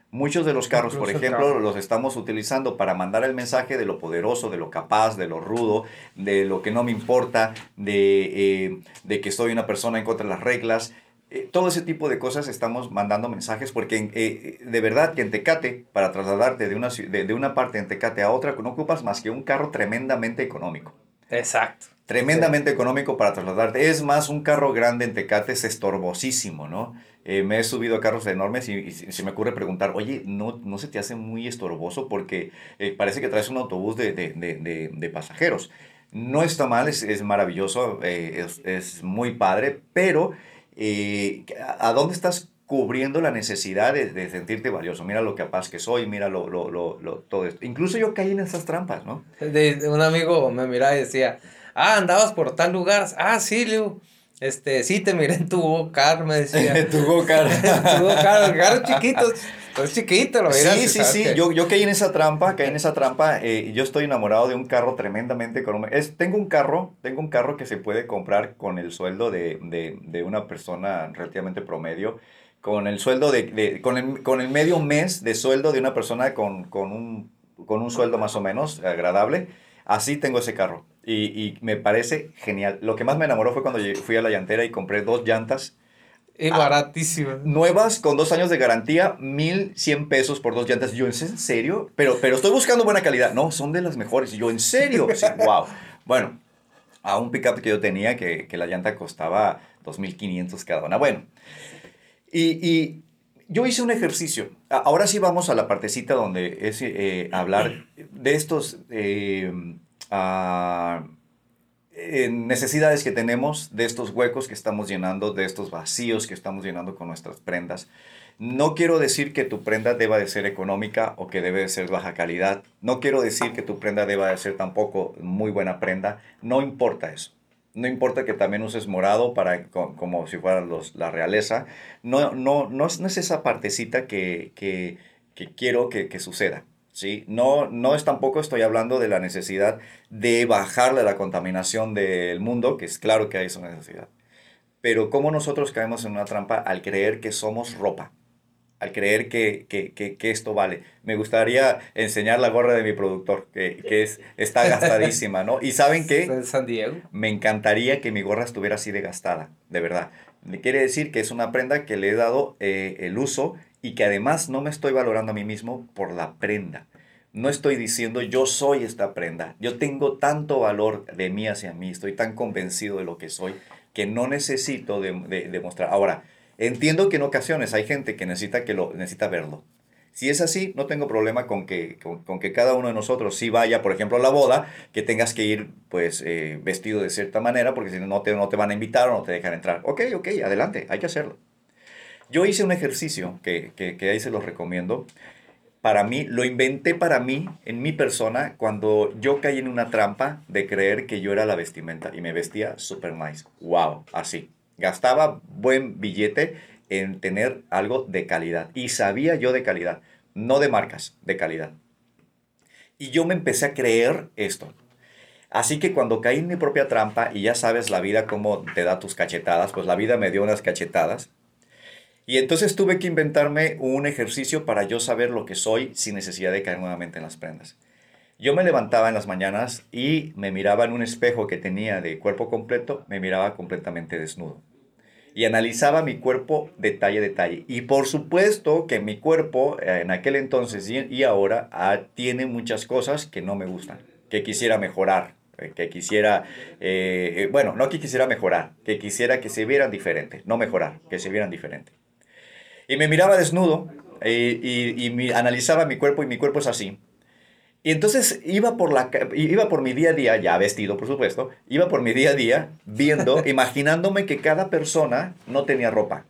Muchos de los carros, por Incluso el ejemplo, los estamos utilizando para mandar el mensaje de lo poderoso, de lo capaz, de lo rudo, de lo que no me importa, de, eh, de que soy una persona en contra de las reglas. Eh, todo ese tipo de cosas estamos mandando mensajes porque eh, de verdad que en Tecate, para trasladarte de una, de, de una parte en Tecate a otra, no ocupas más que un carro tremendamente económico. Exacto. Tremendamente económico para trasladarte. Es más, un carro grande en Tecate es estorbosísimo, ¿no? Eh, me he subido a carros enormes y, y se me ocurre preguntar, oye, ¿no, ¿no se te hace muy estorboso? Porque eh, parece que traes un autobús de, de- de- de- pasajeros. No está mal, es, es maravilloso, eh, es, es muy padre, pero ¿a dónde estás cubriendo la necesidad de, de sentirte valioso? Mira lo capaz que soy, mira lo, lo, lo, lo- todo esto. Incluso yo caí en esas trampas, ¿no? De, de un amigo me miraba y decía, ah, andabas por tal lugar. Ah, sí, Leo. Este, sí, te miré en tu car, me decía. tu go-kart. tu car, el carro chiquito. Es chiquito, lo miras. Sí, sí, sí, que- yo, yo caí en esa trampa, caí en esa trampa, eh, yo estoy enamorado de un carro tremendamente económico. Es, tengo un carro, tengo un carro que se puede comprar con el sueldo de, de, de una persona relativamente promedio, con el sueldo de, de- con, el, con el medio mes de sueldo de una persona con, con, un, con un sueldo más o menos agradable. Así tengo ese carro y, y me parece genial. Lo que más me enamoró fue cuando fui a la llantera y compré dos llantas Y Ah. nuevas con dos años de garantía, 1100 pesos por dos llantas. Yo, ¿en serio? Pero, pero estoy buscando buena calidad. No, son de las mejores. Y yo, ¿en serio? Sí, wow. Bueno, a un pickup que yo tenía que, que la llanta costaba 2500 cada una. Bueno, y, y yo hice un ejercicio. Ahora sí vamos a la partecita donde es eh, hablar de estos eh, eh, necesidades que tenemos, de estos huecos que estamos llenando, de estos vacíos que estamos llenando con nuestras prendas. No quiero decir que tu prenda deba de ser económica o que debe de ser baja calidad. No quiero decir que tu prenda deba de ser tampoco muy buena prenda. No importa eso. No importa que también uses morado para, co- como si fuera los, la realeza. No, no, no, es, no es esa partecita que, que, que quiero que, que suceda. ¿Sí? No, no es tampoco estoy hablando de la necesidad de bajarle la contaminación del mundo, que es claro que hay esa necesidad. Pero cómo nosotros caemos en una trampa al creer que somos ropa. al creer que, que, que, que esto vale. Me gustaría enseñar la gorra de mi productor, que, que es, está gastadísima, ¿no? Y ¿saben qué? En San Diego. Me encantaría que mi gorra estuviera así de gastada, de verdad. Quiere decir que es una prenda que le he dado eh, el uso y que además no me estoy valorando a mí mismo por la prenda. No estoy diciendo yo soy esta prenda. Yo tengo tanto valor de mí hacia mí, estoy tan convencido de lo que soy que no necesito demostrar. De, mostrar. Ahora, entiendo que en ocasiones hay gente que necesita, que lo, necesita verlo. Si es así, no tengo problema con que, con, que cada uno de nosotros sí vaya, por ejemplo, a la boda, que tengas que ir pues eh, vestido de cierta manera, porque si no te, no te van a invitar o no te dejan entrar. Ok, ok, adelante, hay que hacerlo. Yo hice un ejercicio que, que, que ahí se los recomiendo. Para mí, lo inventé para mí, en mi persona, cuando yo caí en una trampa de creer que yo era la vestimenta y me vestía super nice. Wow, así. Gastaba buen billete en tener algo de calidad. Y sabía yo de calidad, no de marcas, de calidad. Y yo me empecé a creer esto. Así que cuando caí en mi propia trampa, y ya sabes la vida cómo te da tus cachetadas, pues la vida me dio unas cachetadas. Y entonces tuve que inventarme un ejercicio para yo saber lo que soy sin necesidad de caer nuevamente en las prendas. Yo me levantaba en las mañanas y me miraba en un espejo que tenía de cuerpo completo, me miraba completamente desnudo y analizaba mi cuerpo detalle a detalle. Y por supuesto que mi cuerpo eh, en aquel entonces y ahora ah, tiene muchas cosas que no me gustan, que quisiera mejorar, eh, que quisiera, eh, bueno, no que quisiera mejorar, que quisiera que se vieran diferente, no mejorar, que se vieran diferente. Y me miraba desnudo y, y, y analizaba mi cuerpo y mi cuerpo es así. Y entonces iba por, la, iba por mi día a día, ya vestido por supuesto, iba por mi día a día viendo, imaginándome que cada persona no tenía ropa.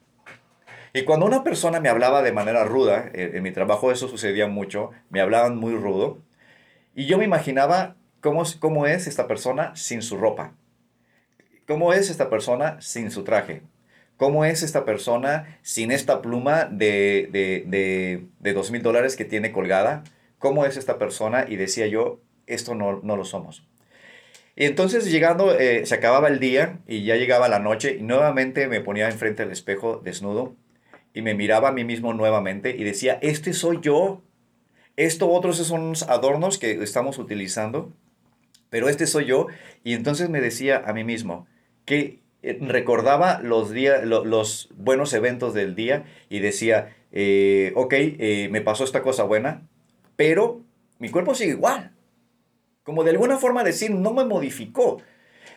Y cuando una persona me hablaba de manera ruda, en, en mi trabajo eso sucedía mucho, me hablaban muy rudo, y yo me imaginaba cómo, cómo es esta persona sin su ropa, cómo es esta persona sin su traje, ¿Cómo es esta persona sin esta pluma de, de, de, de dos mil dólares que tiene colgada? ¿Cómo es esta persona? Y decía yo, esto no, no lo somos. Y entonces llegando, eh, se acababa el día y ya llegaba la noche y nuevamente me ponía enfrente del espejo desnudo y me miraba a mí mismo nuevamente y decía, este soy yo. Esto otros son adornos que estamos utilizando, pero este soy yo. Y entonces me decía a mí mismo que eh, recordaba los, días, lo, los buenos eventos del día y decía, eh, ok, eh, me pasó esta cosa buena, pero mi cuerpo sigue igual. Como de alguna forma decir, no me modificó.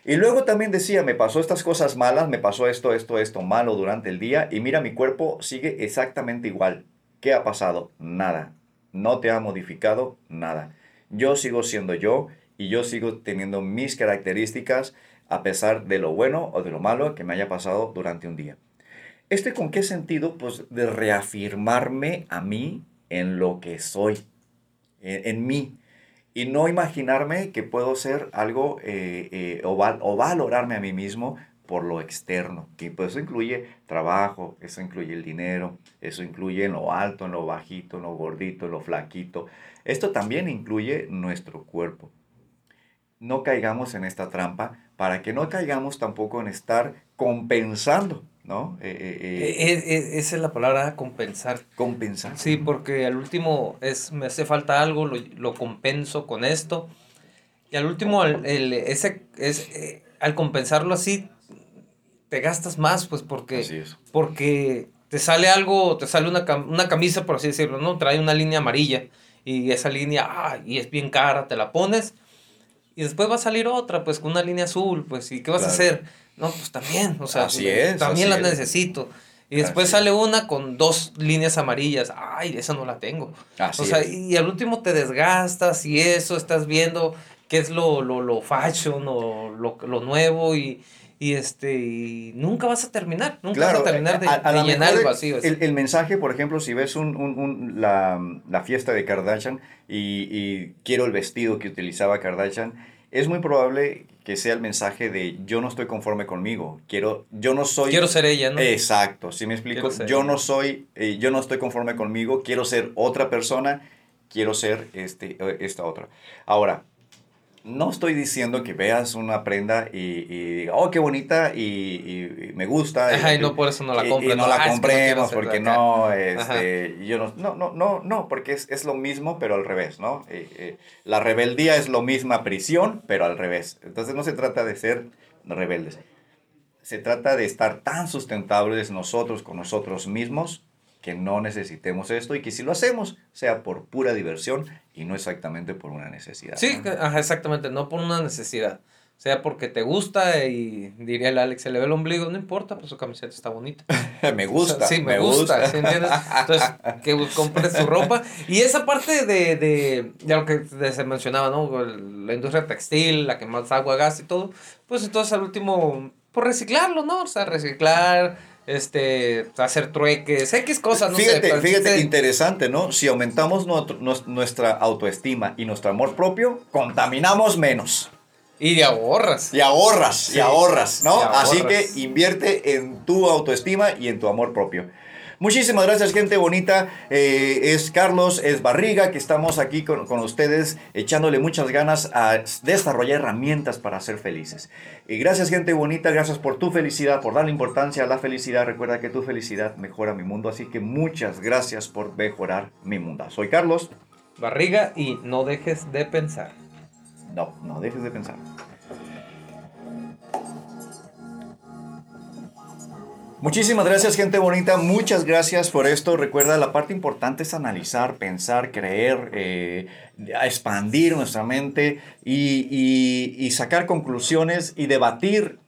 Y luego también decía, me pasó estas cosas malas, me pasó esto, esto, esto malo durante el día y mira, mi cuerpo sigue exactamente igual. ¿Qué ha pasado? Nada. No te ha modificado nada. Yo sigo siendo yo y yo sigo teniendo mis características a pesar de lo bueno o de lo malo que me haya pasado durante un día. ¿Este con qué sentido? Pues de reafirmarme a mí en lo que soy, en, en mí, y no imaginarme que puedo ser algo eh, eh, o, val o, valorarme a mí mismo por lo externo. Y pues eso incluye trabajo, eso incluye el dinero, eso incluye en lo alto, en lo bajito, en lo gordito, en lo flaquito. Esto también incluye nuestro cuerpo. No caigamos en esta trampa para que no caigamos tampoco en estar compensando, ¿no? Eh, eh, esa es la palabra, compensar. Compensar. Sí, porque al último es, me hace falta algo, lo, lo compenso con esto. Y al último, el, el ese, es, eh, al compensarlo así, te gastas más, pues porque, Así es. porque te sale algo, te sale una, una camisa, por así decirlo, ¿no? Trae una línea amarilla y esa línea, ah, y es bien cara, te la pones y después va a salir otra, pues con una línea azul, pues, ¿y qué vas claro. a hacer? No, pues también, o sea, así es, también así las es. necesito. Y después Así sale una con dos líneas amarillas. Ay, esa no la tengo. Así o sea, es. y al último te desgastas y eso, estás viendo qué es lo, lo, lo fashion o lo, lo nuevo y, y, este, y nunca vas a terminar. Nunca claro, vas a terminar de, a, a de llenar el vacío. El, el, mensaje, por ejemplo, si ves un, un, un, la, la, fiesta de Kardashian y, y quiero el vestido que utilizaba Kardashian, es muy probable que sea el mensaje de yo no estoy conforme conmigo, quiero, yo no soy... Quiero ser ella, ¿no? Exacto, si me explico, yo no soy, eh, yo no estoy conforme conmigo, quiero ser otra persona, quiero ser este, esta otra. Ahora, no estoy diciendo que veas una prenda y, y diga, oh, qué bonita y, y- y me gusta. Ajá, y no por eso no la compras, Y, no ¿no? la Ah, es que no quiero compremos porque no, este, yo no, no, no, no, no, porque es, es lo mismo, pero al revés, ¿no? Eh, eh, la rebeldía es lo misma prisión, pero al revés. Entonces no se trata de ser rebeldes. Se trata de estar tan sustentables nosotros con nosotros mismos que no necesitemos esto y que si lo hacemos sea por pura diversión y no exactamente por una necesidad. Sí, ¿no? que- ajá, exactamente, no por una necesidad. Sea porque te gusta y diría el Alex, se le ve el ombligo, no importa, pues su camiseta está bonita. me O gusta. sea, sí, me, gusta, ¿sí entiendes? Entonces, que compres su ropa. Y esa parte de, de, de lo que se mencionaba, ¿no? La industria textil, la que más agua gasta y todo, pues entonces al último, por reciclarlo, ¿no? O sea, reciclar, este, hacer trueques, X cosas, no sé. fíjate, el fíjate, interesante, ¿no? Si aumentamos nuestro- nuestra autoestima y nuestro amor propio, contaminamos menos. Y de ahorras. Y ahorras, Sí, y ahorras, ¿no? y ahorras. Así que invierte en tu autoestima y en tu amor propio. Muchísimas gracias, gente bonita. Eh, es Carlos, es Barriga, que estamos aquí con, con ustedes echándole muchas ganas a desarrollar herramientas para ser felices. Y gracias, gente bonita, gracias por tu felicidad, por darle importancia a la felicidad. Recuerda que tu felicidad mejora mi mundo, así que muchas gracias por mejorar mi mundo. Soy Carlos. Barriga y no dejes de pensar. No, no dejes de pensar. Muchísimas gracias, gente bonita. Muchas gracias por esto. Recuerda, la parte importante es analizar, pensar, creer, eh, expandir nuestra mente y, y- sacar conclusiones y debatir.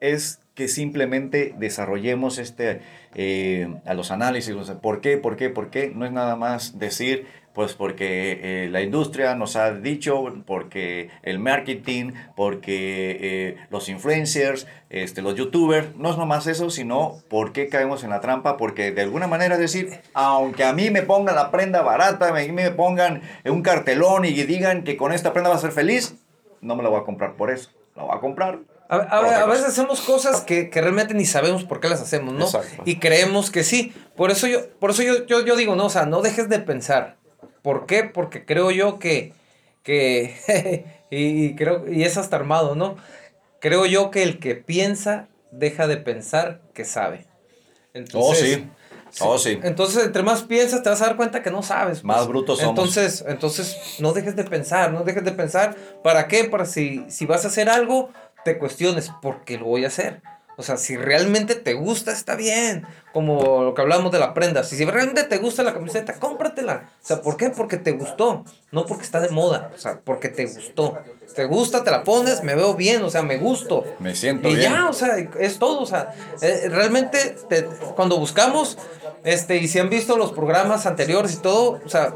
Es que simplemente desarrollemos este, eh, a los análisis. ¿Por qué? ¿Por qué? ¿Por qué? No es nada más decir, pues porque eh, la industria nos ha dicho, porque el marketing, porque eh, los influencers, este, los youtubers, no es nomás eso, sino por qué caemos en la trampa, porque de alguna manera es decir, aunque a mí me pongan la prenda barata, a mí me pongan un cartelón y digan que con esta prenda va a ser feliz, no me la voy a comprar por eso, la voy a comprar. A, veces hacemos cosas que, que realmente ni sabemos por qué las hacemos, ¿no? Exacto. Y creemos que sí. Por eso yo, por eso yo, yo, yo digo, no, o sea, no dejes de pensar. ¿Por qué? Porque creo yo que, que y, creo, y es hasta armado, ¿no? Creo yo que el que piensa deja de pensar que sabe. Oh, sí. Oh, sí. Entonces, entre más piensas, te vas a dar cuenta que no sabes. pues. Más brutos somos. Entonces, entonces, no dejes de pensar, no dejes de pensar. ¿Para qué? Para si, si vas a hacer algo, te cuestiones, ¿por qué lo voy a hacer? O sea, si realmente te gusta, está bien. Como lo que hablamos de la prenda. Si realmente te gusta la camiseta, cómpratela. O sea, ¿por qué? Porque te gustó. No porque está de moda. O sea, porque te gustó. Te gusta, te la pones, me veo bien. O sea, me gusto. Me siento Y bien. ya, o sea, es todo, o sea, eh, realmente te- cuando buscamos, este, y si han visto los programas anteriores y todo, o sea,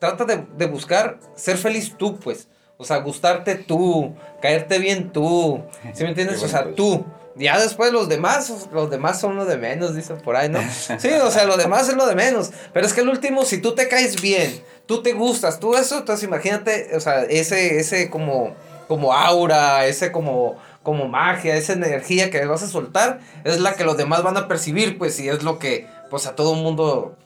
trata de, de buscar ser feliz tú, pues, o sea, gustarte tú, caerte bien tú, ¿sí me entiendes? O sea, tú. Ya después los demás, los demás son lo de menos, dicen por ahí, ¿no? Sí, o sea, lo demás es lo de menos. Pero es que el último, si tú te caes bien, tú te gustas, tú eso, entonces imagínate, o sea, ese, ese como, como aura, ese como, como magia, esa energía que vas a soltar, es la que los demás van a percibir, pues, y es lo que, pues, a todo mundo,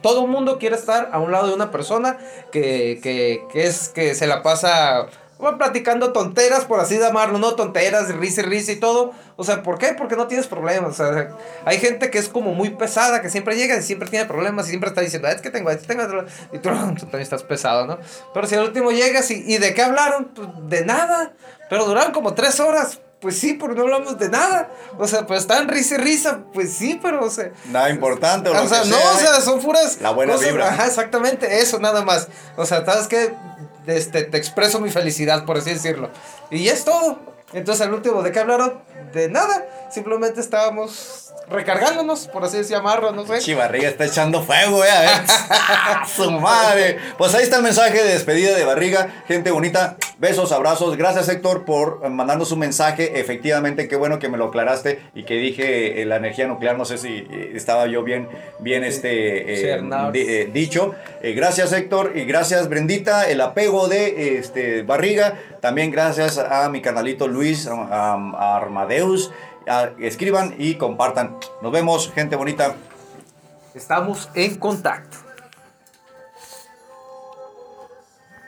todo mundo quiere estar a un lado de una persona que, que, que es, que se la pasa bueno, platicando tonteras, por así llamarlo, ¿no? Tonteras, risa y risa y todo. O sea, ¿por qué? Porque no tienes problemas. O sea, hay gente que es como muy pesada, que siempre llega y siempre tiene problemas y siempre está diciendo, "Ah, es que tengo, es que tengo. otro". Y tú, tú también estás pesado, ¿no? Pero si al último llegas y, ¿y de qué hablaron? Pues de nada. Pero duraron como tres horas. Pues sí, pero no hablamos de nada. O sea, pues están risa y risa. Pues sí, pero, o sea. Nada importante. O, O sea, no, o sea, son puras. La buena vibra. Ajá, exactamente, eso nada más. O sea, ¿sabes qué? Este, te expreso mi felicidad, por así decirlo. Y ya es todo. Entonces, al último, ¿de qué hablaron? De nada. Simplemente estábamos recargándonos, por así llamarlo, no sé. Chivarriga está echando fuego, eh. A ver. ¡Ah, ¡Su madre! Pues ahí está el mensaje de despedida de Barriga. Gente bonita, besos, abrazos. Gracias, Héctor, por mandarnos un mensaje. Efectivamente, qué bueno que me lo aclaraste y que dije eh, la energía nuclear. No sé si eh, estaba yo bien, bien este, eh, di- eh, dicho. Gracias, Héctor. Y gracias, Brendita. El apego de este, Barriga. También gracias a mi canalito Luis a Armadeus. Escriban y compartan. Nos vemos, gente bonita. Estamos en contacto.